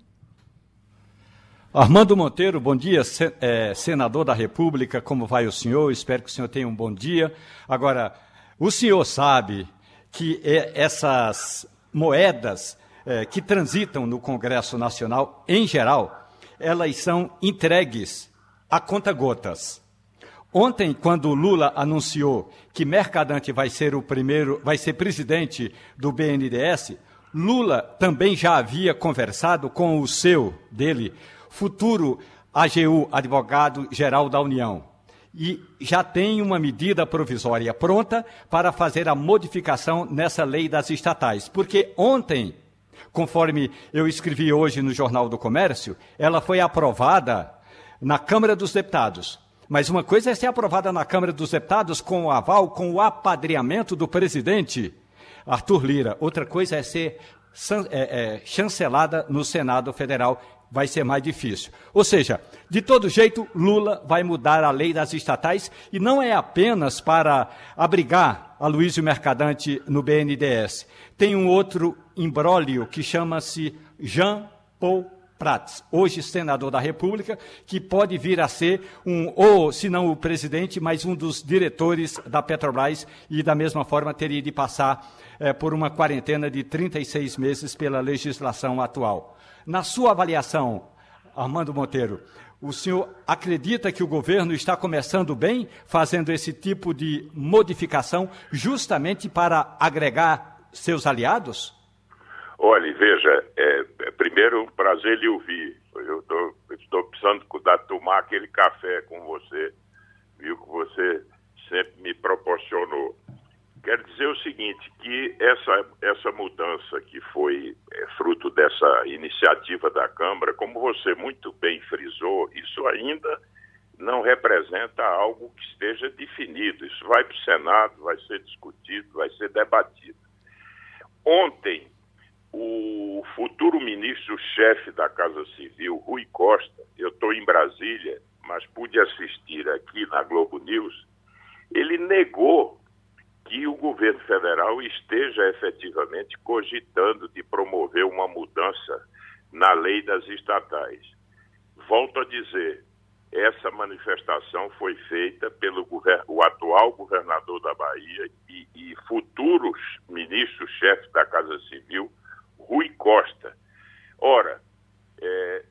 Armando Monteiro, bom dia, é, senador da República, como vai o senhor? Espero que o senhor tenha um bom dia. Agora, o senhor sabe que é, essas moedas é, que transitam no Congresso Nacional, em geral, elas são entregues a conta-gotas. Ontem, quando Lula anunciou que Mercadante vai ser o primeiro, vai ser presidente do BNDES, Lula também já havia conversado com o seu dele, futuro AGU, advogado-geral da União, e já tem uma medida provisória pronta para fazer a modificação nessa lei das estatais. Porque ontem, conforme eu escrevi hoje no Jornal do Comércio, ela foi aprovada na Câmara dos Deputados. Mas uma coisa é ser aprovada na Câmara dos Deputados com o aval, com o apadreamento do presidente Arthur Lira. Outra coisa é ser é, é, chancelada no Senado Federal vai ser mais difícil. Ou seja, de todo jeito, Lula vai mudar a lei das estatais e não é apenas para abrigar a Luísio Mercadante no BNDES. Tem um outro imbróglio que chama-se Jean Paul Prats, hoje senador da República, que pode vir a ser um, ou se não o presidente, mas um dos diretores da Petrobras e da mesma forma teria de passar é, por uma quarentena de 36 meses pela legislação atual. Na sua avaliação, Armando Monteiro, o senhor acredita que o governo está começando bem, fazendo esse tipo de modificação, justamente para agregar seus aliados? Olha, veja, é primeiro, um prazer lhe ouvir. Eu estou precisando de tomar aquele café com você, viu, que você sempre me proporcionou. Quero dizer o seguinte, que essa, essa mudança que foi é, fruto dessa iniciativa da Câmara, como você muito bem frisou, isso ainda não representa algo que esteja definido. Isso vai para o Senado, vai ser discutido, vai ser debatido. Ontem, o futuro ministro-chefe da Casa Civil, Rui Costa, eu estou em Brasília, mas pude assistir aqui na Globo News, ele negou que o governo federal esteja efetivamente cogitando de promover uma mudança na lei das estatais. Volto a dizer, essa manifestação foi feita pelo o atual governador da Bahia e, e futuro ministro-chefe da Casa Civil, Rui Costa. Ora, é,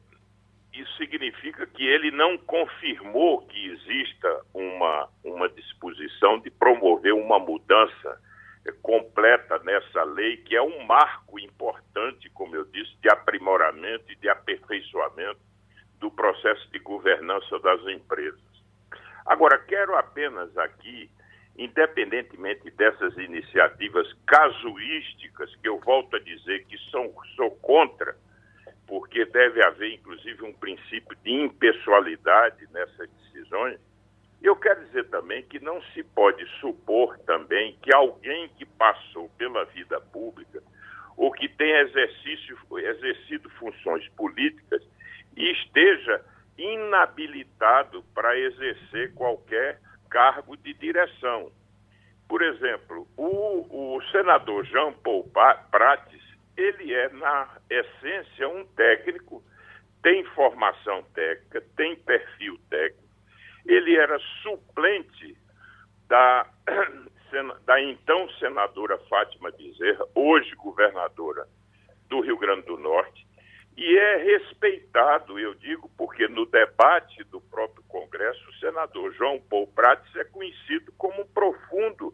isso significa que ele não confirmou que exista uma, uma disposição de promover uma mudança eh, completa nessa lei, que é um marco importante, como eu disse, de aprimoramento e de aperfeiçoamento do processo de governança das empresas. Agora, quero apenas aqui, independentemente dessas iniciativas casuísticas, que eu volto a dizer que são, sou contra, porque deve haver, inclusive, um princípio de impessoalidade nessas decisões. Eu quero dizer também que não se pode supor também que alguém que passou pela vida pública ou que tenha exercício, exercido funções políticas e esteja inabilitado para exercer qualquer cargo de direção. Por exemplo, o, o senador Jean Paul Prates ele é, na essência, um técnico, tem formação técnica, tem perfil técnico. Ele era suplente da, da então senadora Fátima Bezerra, hoje governadora do Rio Grande do Norte, e é respeitado, eu digo, porque no debate do próprio Congresso, o senador João Paul Prats é conhecido como um profundo,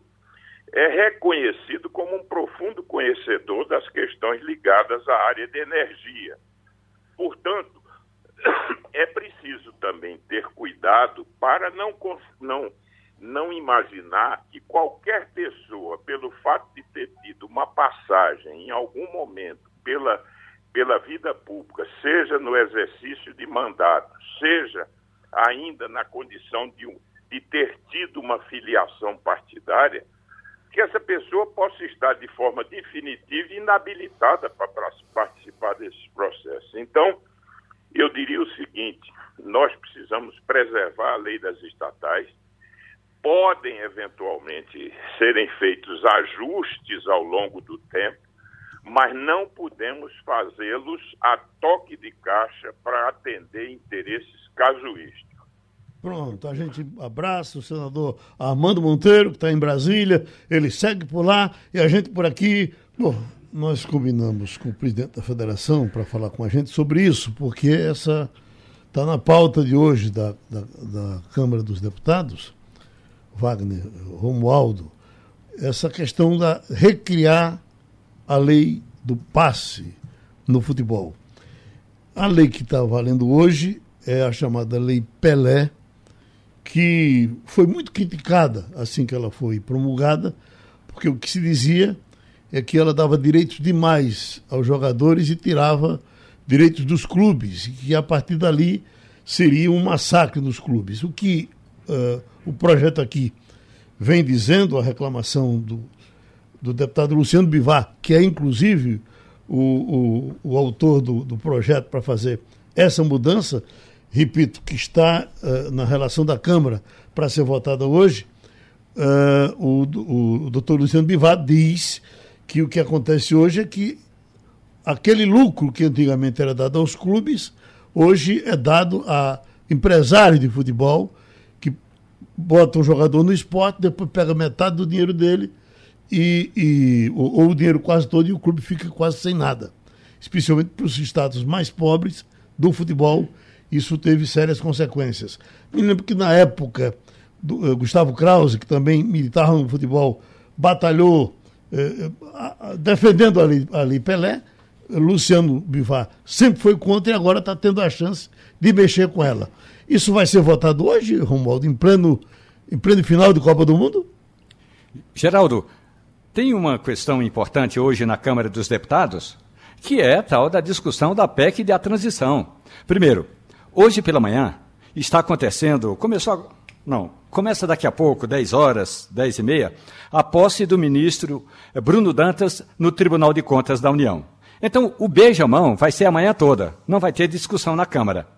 é reconhecido como um profundo conhecedor das questões ligadas à área de energia. Portanto, é preciso também ter cuidado para não, não, não imaginar que qualquer pessoa, pelo fato de ter tido uma passagem em algum momento pela pela vida pública, seja no exercício de mandato, seja ainda na condição de, de ter tido uma filiação partidária, que essa pessoa possa estar de forma definitiva inabilitada para participar desses processos. Então, eu diria o seguinte: nós precisamos preservar a lei das estatais. Podem eventualmente serem feitos ajustes ao longo do tempo, mas não podemos fazê-los a toque de caixa para atender interesses casuísticos. Pronto, a gente abraça o senador Armando Monteiro, que está em Brasília, ele segue por lá e a gente por aqui. Bom, nós combinamos com o presidente da federação para falar com a gente sobre isso, porque essa está na pauta de hoje da, da, da Câmara dos Deputados, Wagner Romualdo, essa questão da recriar a lei do passe no futebol. A lei que está valendo hoje é a chamada Lei Pelé, que foi muito criticada assim que ela foi promulgada, porque o que se dizia é que ela dava direitos demais aos jogadores e tirava direitos dos clubes, e que a partir dali seria um massacre dos clubes. O que uh, o projeto aqui vem dizendo, a reclamação do, do deputado Luciano Bivar, que é inclusive o, o, o autor do, do projeto para fazer essa mudança, repito, que está uh, na relação da Câmara para ser votada hoje, uh, o, o doutor Luciano Bivar diz que o que acontece hoje é que aquele lucro que antigamente era dado aos clubes, hoje é dado a empresários de futebol que botam o jogador no esporte, depois pega metade do dinheiro dele e, e ou, ou, o dinheiro quase todo e o clube fica quase sem nada. Especialmente para os estados mais pobres do futebol, isso teve sérias consequências. Me lembro que na época do uh, Gustavo Krause, que também militava no futebol, batalhou uh, defendendo ali, ali Pelé, Luciano Bivar sempre foi contra e agora está tendo a chance de mexer com ela. Isso vai ser votado hoje, Romualdo, em pleno, em pleno final de Copa do Mundo? Geraldo, tem uma questão importante hoje na Câmara dos Deputados, que é tal da discussão da PEC e da transição. Primeiro, hoje pela manhã está acontecendo, começou, não, começa daqui a pouco, 10 horas, 10 e meia, a posse do ministro Bruno Dantas no Tribunal de Contas da União. Então, o beijamão vai ser amanhã toda, não vai ter discussão na Câmara.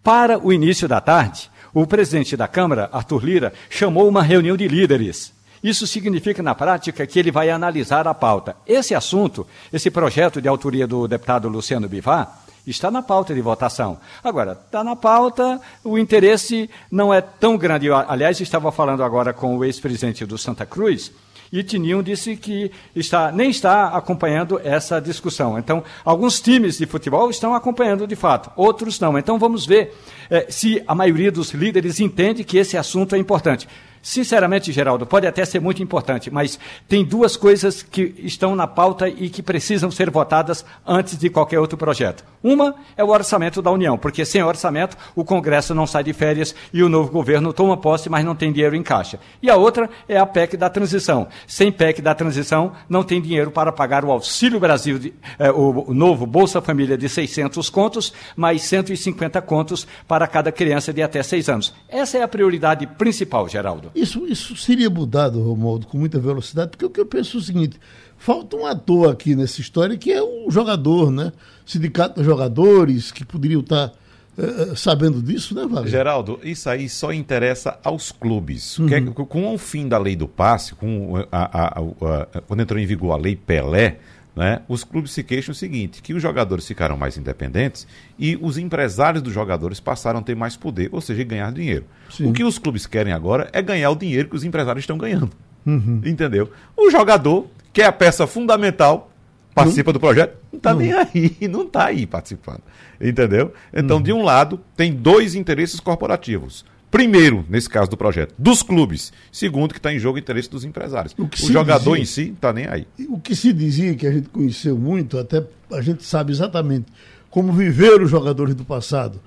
Para o início da tarde, o presidente da Câmara, Arthur Lira, chamou uma reunião de líderes isso significa, na prática, que ele vai analisar a pauta. Esse assunto, esse projeto de autoria do deputado Luciano Bivar, está na pauta de votação. Agora, está na pauta, o interesse não é tão grande. Eu, aliás, estava falando agora com o ex-presidente do Santa Cruz, e Tininho disse que está, nem está acompanhando essa discussão. Então, alguns times de futebol estão acompanhando de fato, outros não. Então, vamos ver eh, se a maioria dos líderes entende que esse assunto é importante. Sinceramente, Geraldo, pode até ser muito importante, mas tem duas coisas que estão na pauta e que precisam ser votadas antes de qualquer outro projeto. Uma é o orçamento da União, porque sem orçamento o Congresso não sai de férias e o novo governo toma posse, mas não tem dinheiro em caixa. E a outra é a PEC da transição. Sem PEC da transição, não tem dinheiro para pagar o Auxílio Brasil, de, eh, o, novo Bolsa Família de 600 contos, mais 150 contos para cada criança de até 6 anos. Essa é a prioridade principal, Geraldo. Isso, isso seria mudado, Romualdo, com muita velocidade, porque o que eu penso é o seguinte: falta um ator aqui nessa história que é o jogador, né? Sindicato de jogadores que poderiam estar. Uh, sabendo disso, né, Wagner? Geraldo, isso aí só interessa aos clubes. Uhum. Que, com o fim da lei do passe, com a, a, a, quando entrou em vigor a lei Pelé, né, os clubes se queixam o seguinte, que os jogadores ficaram mais independentes e os empresários dos jogadores passaram a ter mais poder, ou seja, ganhar dinheiro. Sim. O que os clubes querem agora é ganhar o dinheiro que os empresários estão ganhando. Uhum. Entendeu? O jogador, que é a peça fundamental, participa não, do projeto, não está nem aí, não está aí participando. Entendeu? Então, uhum. de um lado, tem dois interesses corporativos. Primeiro, nesse caso do projeto, dos clubes. Segundo, que está em jogo o interesse dos empresários. O, o jogador dizia, em si não está nem aí. O que se dizia, que a gente conheceu muito, até a gente sabe exatamente como viveram os jogadores do passado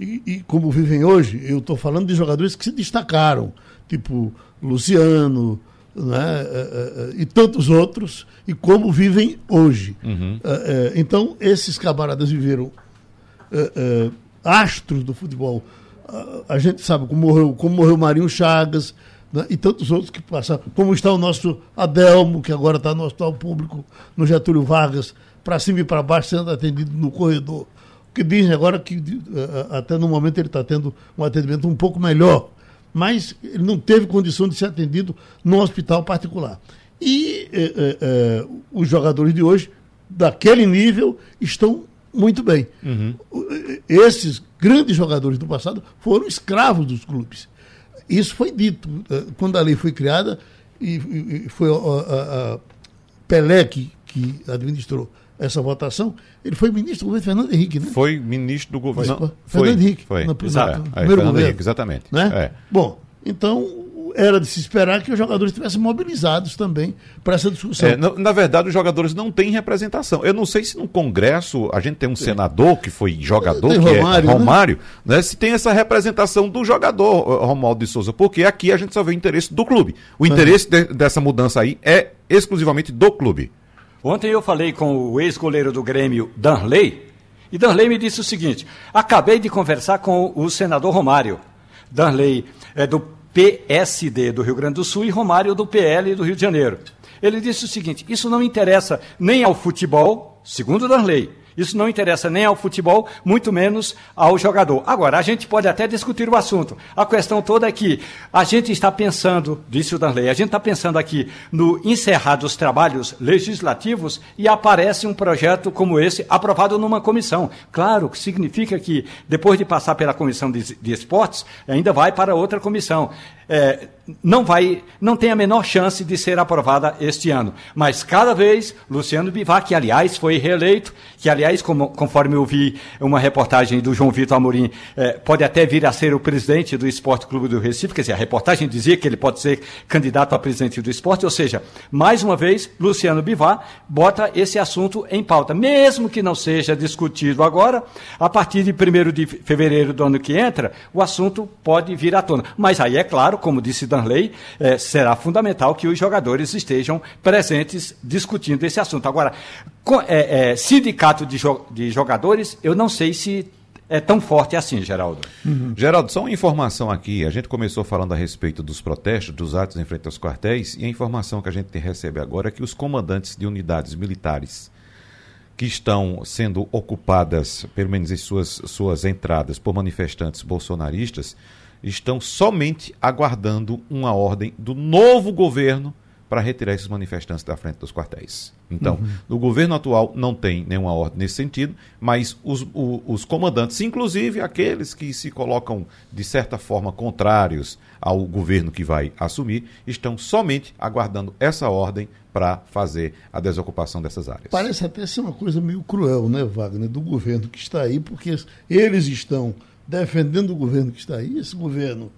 e, e como vivem hoje. Eu estou falando de jogadores que se destacaram, tipo Luciano, né, e tantos outros, e como vivem hoje. Uhum. Então, esses camaradas viveram astros do futebol a gente sabe como morreu, como morreu Marinho Chagas né, e tantos outros que passaram. Como está o nosso Adelmo, que agora está no hospital público, no Getúlio Vargas, para cima e para baixo, sendo atendido no corredor. O que dizem agora que até no momento ele está tendo um atendimento um pouco melhor, mas ele não teve condição de ser atendido no hospital particular. E eh, eh, eh os jogadores de hoje, daquele nível, estão muito bem. Uhum. Esses grandes jogadores do passado foram escravos dos clubes. Isso foi dito eh, quando a lei foi criada e, foi a, Pelé que, que administrou essa votação, ele foi ministro do governo Fernando Henrique, né? Foi ministro do governo. Foi, Fernando Henrique. Foi. No, Exato. No, primeiro é, governo. Henrique, exatamente. Né? É. Bom, então era de se esperar que os jogadores estivessem mobilizados também para essa discussão. É, na, na, verdade, os jogadores não têm representação. Eu não sei se no Congresso a gente tem um tem. senador que foi jogador, que Romário, é Romário, né? né? se tem essa representação do jogador Romualdo de Souza, porque aqui a gente só vê o interesse do clube. O interesse de, dessa mudança aí é exclusivamente do clube. Ontem eu falei com o ex-goleiro do Grêmio, Danley, e Danley me disse o seguinte: acabei de conversar com o senador Romário. Danley é do PSD do Rio Grande do Sul e Romário do PL do Rio de Janeiro. Ele disse o seguinte: isso não interessa nem ao futebol, segundo Darley, isso não interessa nem ao futebol, muito menos ao jogador. Agora, a gente pode até discutir o assunto. A questão toda é que a gente está pensando, disse o Darley, a gente está pensando aqui no encerrar dos trabalhos legislativos e aparece um projeto como esse aprovado numa comissão. Claro, que significa que depois de passar pela comissão de, de esportes, ainda vai para outra comissão é, não vai, não tem a menor chance de ser aprovada este ano. Mas cada vez, Luciano Bivar, que aliás foi reeleito, que aliás, como, conforme eu vi uma reportagem do João Vitor Amorim, é, pode até vir a ser o presidente do Esporte Clube do Recife, quer dizer, a reportagem dizia que ele pode ser candidato a presidente do esporte, ou seja, mais uma vez, Luciano Bivar bota esse assunto em pauta, mesmo que não seja discutido agora, a partir de 1 de fevereiro do ano que entra, o assunto pode vir à tona. Mas aí, é claro, como disse Danley, é, será fundamental que os jogadores estejam presentes discutindo esse assunto. Agora, com, é, é, sindicato de, jo de jogadores, eu não sei se é tão forte assim, Geraldo. Uhum. Geraldo, só uma informação aqui. A gente começou falando a respeito dos protestos, dos atos em frente aos quartéis, e a informação que a gente recebe agora é que os comandantes de unidades militares que estão sendo ocupadas, pelo menos em suas, suas entradas, por manifestantes bolsonaristas, estão somente aguardando uma ordem do novo governo para retirar esses manifestantes da frente dos quartéis. Então, uhum. no governo atual não tem nenhuma ordem nesse sentido, mas os, o, os comandantes, inclusive aqueles que se colocam de certa forma contrários ao governo que vai assumir, estão somente aguardando essa ordem para fazer a desocupação dessas áreas. Parece até ser uma coisa meio cruel, né, Wagner, do governo que está aí, porque eles estão defendendo o governo que está aí. Esse governo,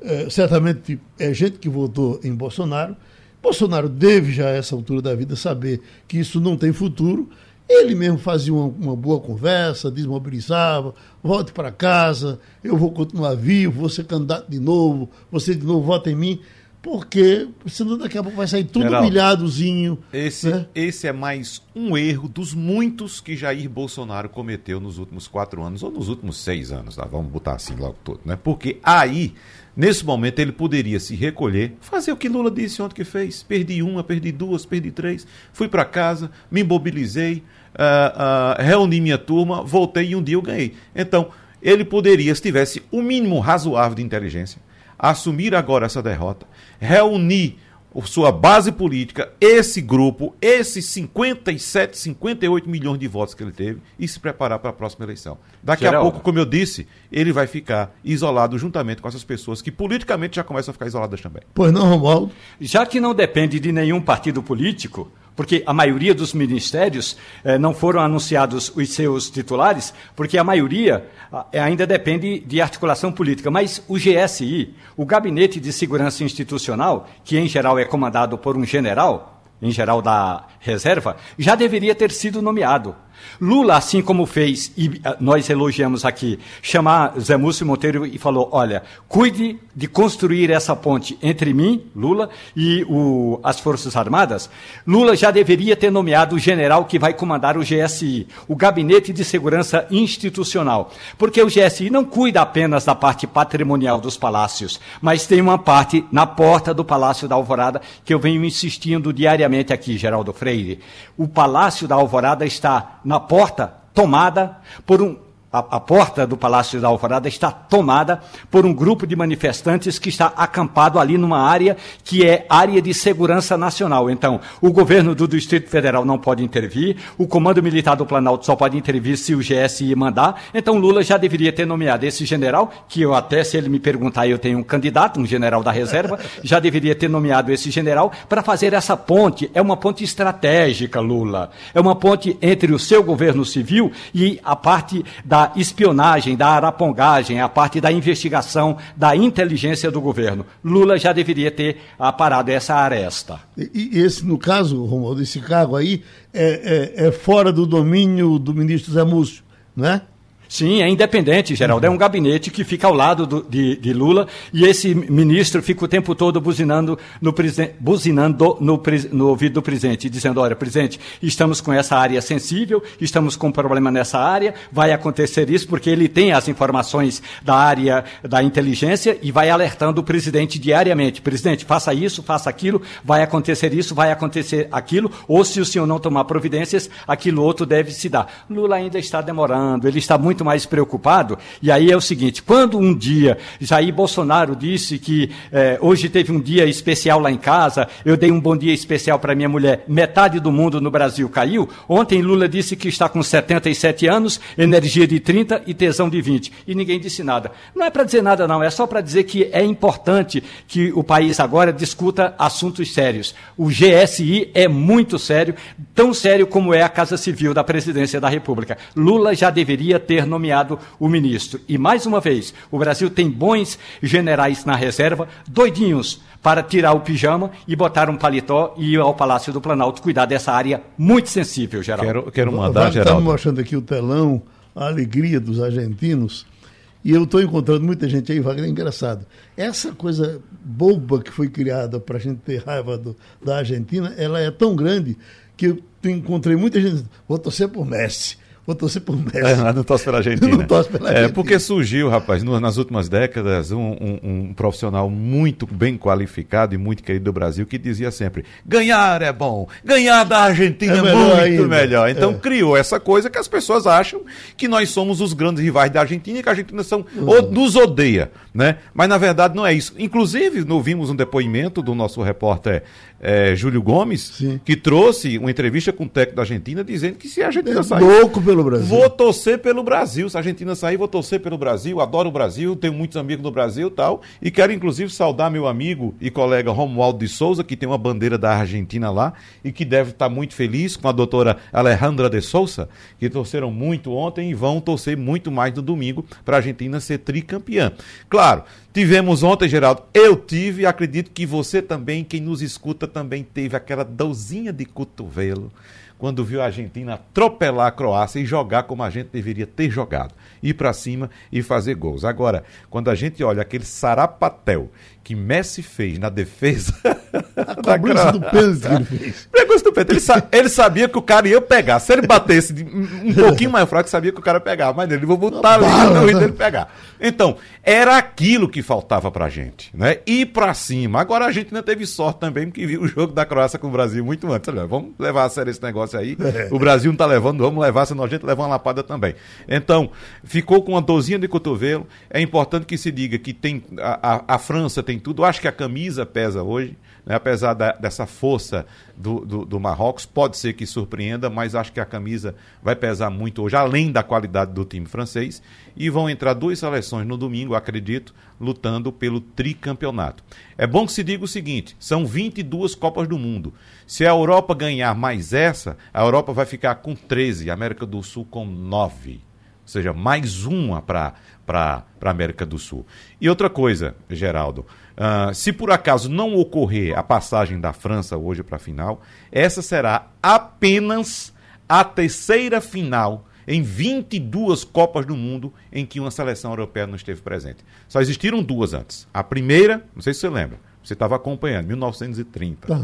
é, certamente, é gente que votou em Bolsonaro. Bolsonaro deve, já a essa altura da vida, saber que isso não tem futuro. Ele mesmo fazia uma, uma boa conversa, desmobilizava, volte para casa, eu vou continuar vivo, ser candidato de novo, você de novo vota em mim porque senão daqui a pouco vai sair tudo Geraldo, humilhadozinho. Esse, né? esse é mais um erro dos muitos que Jair Bolsonaro cometeu nos últimos quatro anos, ou nos últimos seis anos, tá? vamos botar assim logo todo, né? Porque aí, nesse momento, ele poderia se recolher, fazer o que Lula disse ontem que fez. Perdi uma, perdi duas, perdi três, fui para casa, me mobilizei, uh, uh, reuni minha turma, voltei e um dia eu ganhei. Então, ele poderia, se tivesse o mínimo razoável de inteligência, assumir agora essa derrota, reunir sua base política, esse grupo, esses 57, 58 milhões de votos que ele teve e se preparar para a próxima eleição. Daqui Geraldo. a pouco, como eu disse, ele vai ficar isolado juntamente com essas pessoas que politicamente já começam a ficar isoladas também. Pois não, Romualdo? Já que não depende de nenhum partido político, porque a maioria dos ministérios eh, não foram anunciados os seus titulares, porque a maioria ah, ainda depende de articulação política. Mas o GSI, o Gabinete de Segurança Institucional, que em geral é comandado por um general, em geral da reserva, já deveria ter sido nomeado. Lula, assim como fez, e ah, nós elogiamos aqui, chamar Zé Múcio Monteiro e falou: olha, cuide de construir essa ponte entre mim, Lula, e o, as Forças Armadas. Lula já deveria ter nomeado o general que vai comandar o GSI, o Gabinete de Segurança Institucional. Porque o GSI não cuida apenas da parte patrimonial dos palácios, mas tem uma parte na porta do Palácio da Alvorada que eu venho insistindo diariamente aqui, Geraldo Freire. O Palácio da Alvorada está na porta tomada por um a, a, porta do Palácio da Alvorada está tomada por um grupo de manifestantes que está acampado ali numa área que é área de segurança nacional. Então, o governo do Distrito Federal não pode intervir, o Comando Militar do Planalto só pode intervir se o GSI mandar. Então, Lula já deveria ter nomeado esse general, que eu até, se ele me perguntar, eu tenho um candidato, um general da reserva, já deveria ter nomeado esse general para fazer essa ponte. É uma ponte estratégica, Lula. É uma ponte entre o seu governo civil e a parte da espionagem, da arapongagem, a parte da investigação, da inteligência do governo. Lula já deveria ter aparado essa aresta. E, e esse, no caso, Romualdo, esse cargo aí é, é, é fora do domínio do ministro Zé Múcio, não é? Sim, é independente, Geraldo. É um gabinete que fica ao lado do, de, de, Lula e esse ministro fica o tempo todo buzinando no, buzinando no, no ouvido do presidente, dizendo: olha, presidente, estamos com essa área sensível, estamos com um problema nessa área, vai acontecer isso, porque ele tem as informações da área da inteligência e vai alertando o presidente diariamente: presidente, faça isso, faça aquilo, vai acontecer isso, vai acontecer aquilo, ou se o senhor não tomar providências, aquilo outro deve se dar. Lula ainda está demorando, ele está muito muito mais preocupado. E aí é o seguinte: quando um dia Jair Bolsonaro disse que eh, hoje teve um dia especial lá em casa, eu dei um bom dia especial para minha mulher, metade do mundo no Brasil caiu. Ontem Lula disse que está com 77 anos, energia de 30 e tesão de 20. E ninguém disse nada. Não é para dizer nada, não, é só para dizer que é importante que o país agora discuta assuntos sérios. O GSI é muito sério, tão sério como é a Casa Civil da Presidência da República. Lula já deveria ter nomeado o ministro. E mais uma vez, o Brasil tem bons generais na reserva, doidinhos para tirar o pijama e botar um paletó e ir ao Palácio do Planalto cuidar dessa área muito sensível, Geraldo. Quero, quero mandar, Geraldo. Estamos mostrando aqui o telão, a alegria dos argentinos. E eu estou encontrando muita gente aí, Wagner, é engraçado. Essa coisa boba que foi criada para a gente ter raiva do, da Argentina, ela é tão grande que eu encontrei muita gente, vou torcer por Messi vou torcer por Messi. É, não torce pela Argentina. não torce pela Argentina. É, porque surgiu, rapaz, no, nas últimas décadas, um, um, um, profissional muito bem qualificado e muito querido do Brasil que dizia sempre: ganhar é bom, ganhar da Argentina é, é muito ainda. melhor. Então é. criou essa coisa que as pessoas acham que nós somos os grandes rivais da Argentina e que a Argentina são, uhum. nos odeia. Né? Mas na verdade não é isso. Inclusive, nós vimos um depoimento do nosso repórter é, Júlio Gomes, Sim. que trouxe uma entrevista com o técnico da Argentina dizendo que se a Argentina é sair. Louco pelo Brasil. Vou torcer pelo Brasil. Se a Argentina sair, vou torcer pelo Brasil. Adoro o Brasil, tenho muitos amigos no Brasil tal. E quero, inclusive, saudar meu amigo e colega Romualdo de Souza, que tem uma bandeira da Argentina lá e que deve estar muito feliz com a doutora Alejandra de Souza, que torceram muito ontem e vão torcer muito mais no domingo para a Argentina ser tricampeã. Claro, tivemos ontem, Geraldo, eu tive, acredito que você também, quem nos escuta também teve aquela dozinha de cotovelo quando viu a Argentina atropelar a Croácia e jogar como a gente deveria ter jogado. Ir para cima e fazer gols. Agora, quando a gente olha aquele sarapatel que Messi fez na defesa. A cobrança do pênalti que ele fez. Cobrança do pênalti. Ele, sa ele, sabia que o cara ia pegar. Se ele batesse um pouquinho mais fraco, sabia que o cara pegava. Mas ele vou botar ali no dele pegar. Então, era aquilo que faltava pra gente, né? Ir pra cima. Agora a gente não teve sorte também, porque viu o jogo da Croácia com o Brasil muito antes. Olha, vamos levar a sério esse negócio aí. O Brasil não tá levando, vamos levar, senão a gente leva uma lapada também. Então, ficou com uma dorzinha de cotovelo. É importante que se diga que tem a, a, a França tem tudo. Acho que a camisa pesa hoje. né, apesar da, dessa força do, do, do, Marrocos, pode ser que surpreenda, mas acho que a camisa vai pesar muito hoje, além da qualidade do time francês. E vão entrar duas seleções no domingo, acredito, lutando pelo tricampeonato. É bom que se diga o seguinte: são 22 Copas do Mundo. Se a Europa ganhar mais essa, a Europa vai ficar com 13, a América do Sul com 9. Ou seja, mais uma para a América do Sul. E outra coisa, Geraldo. Uh, se por acaso não ocorrer a passagem da França hoje para a final, essa será apenas a terceira final em 22 Copas do Mundo em que uma seleção europeia não esteve presente. Só existiram duas antes. A primeira, não sei se você lembra, você estava acompanhando, 1930. Tá.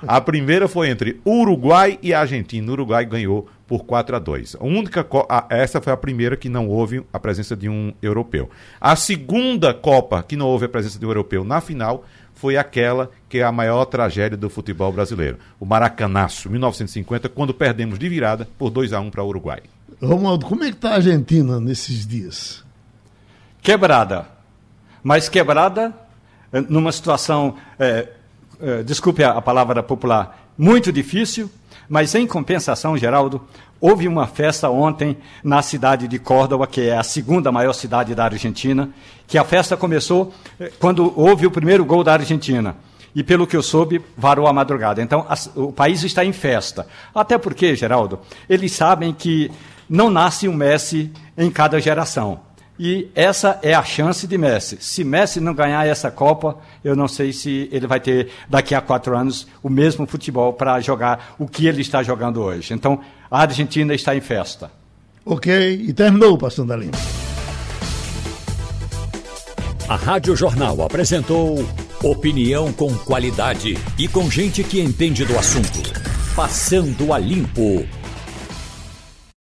A primeira foi entre Uruguai e Argentina. O Uruguai ganhou por 4 a 2. A única a, essa foi a primeira que não houve a presença de um europeu. A segunda Copa que não houve a presença de um europeu na final foi aquela que é a maior tragédia do futebol brasileiro. O Maracanaço, 1950, quando perdemos de virada por 2 a 1 para o Uruguai. Romualdo, como é que está a Argentina nesses dias? Quebrada. Mas quebrada numa situação, é, é, desculpe a, a palavra popular, muito difícil, mas em compensação, Geraldo, houve uma festa ontem na cidade de Córdoba, que é a segunda maior cidade da Argentina, que a festa começou é, quando houve o primeiro gol da Argentina. E pelo que eu soube, varou a madrugada. Então, a, o país está em festa. Até porque, Geraldo, eles sabem que não nasce um Messi em cada geração. E essa é a chance de Messi. Se Messi não ganhar essa Copa, eu não sei se ele vai ter, daqui a quatro anos, o mesmo futebol para jogar o que ele está jogando hoje. Então, a Argentina está em festa. Ok, e terminou, Passando a Limpo. A Rádio Jornal apresentou opinião com qualidade e com gente que entende do assunto. Passando a Limpo.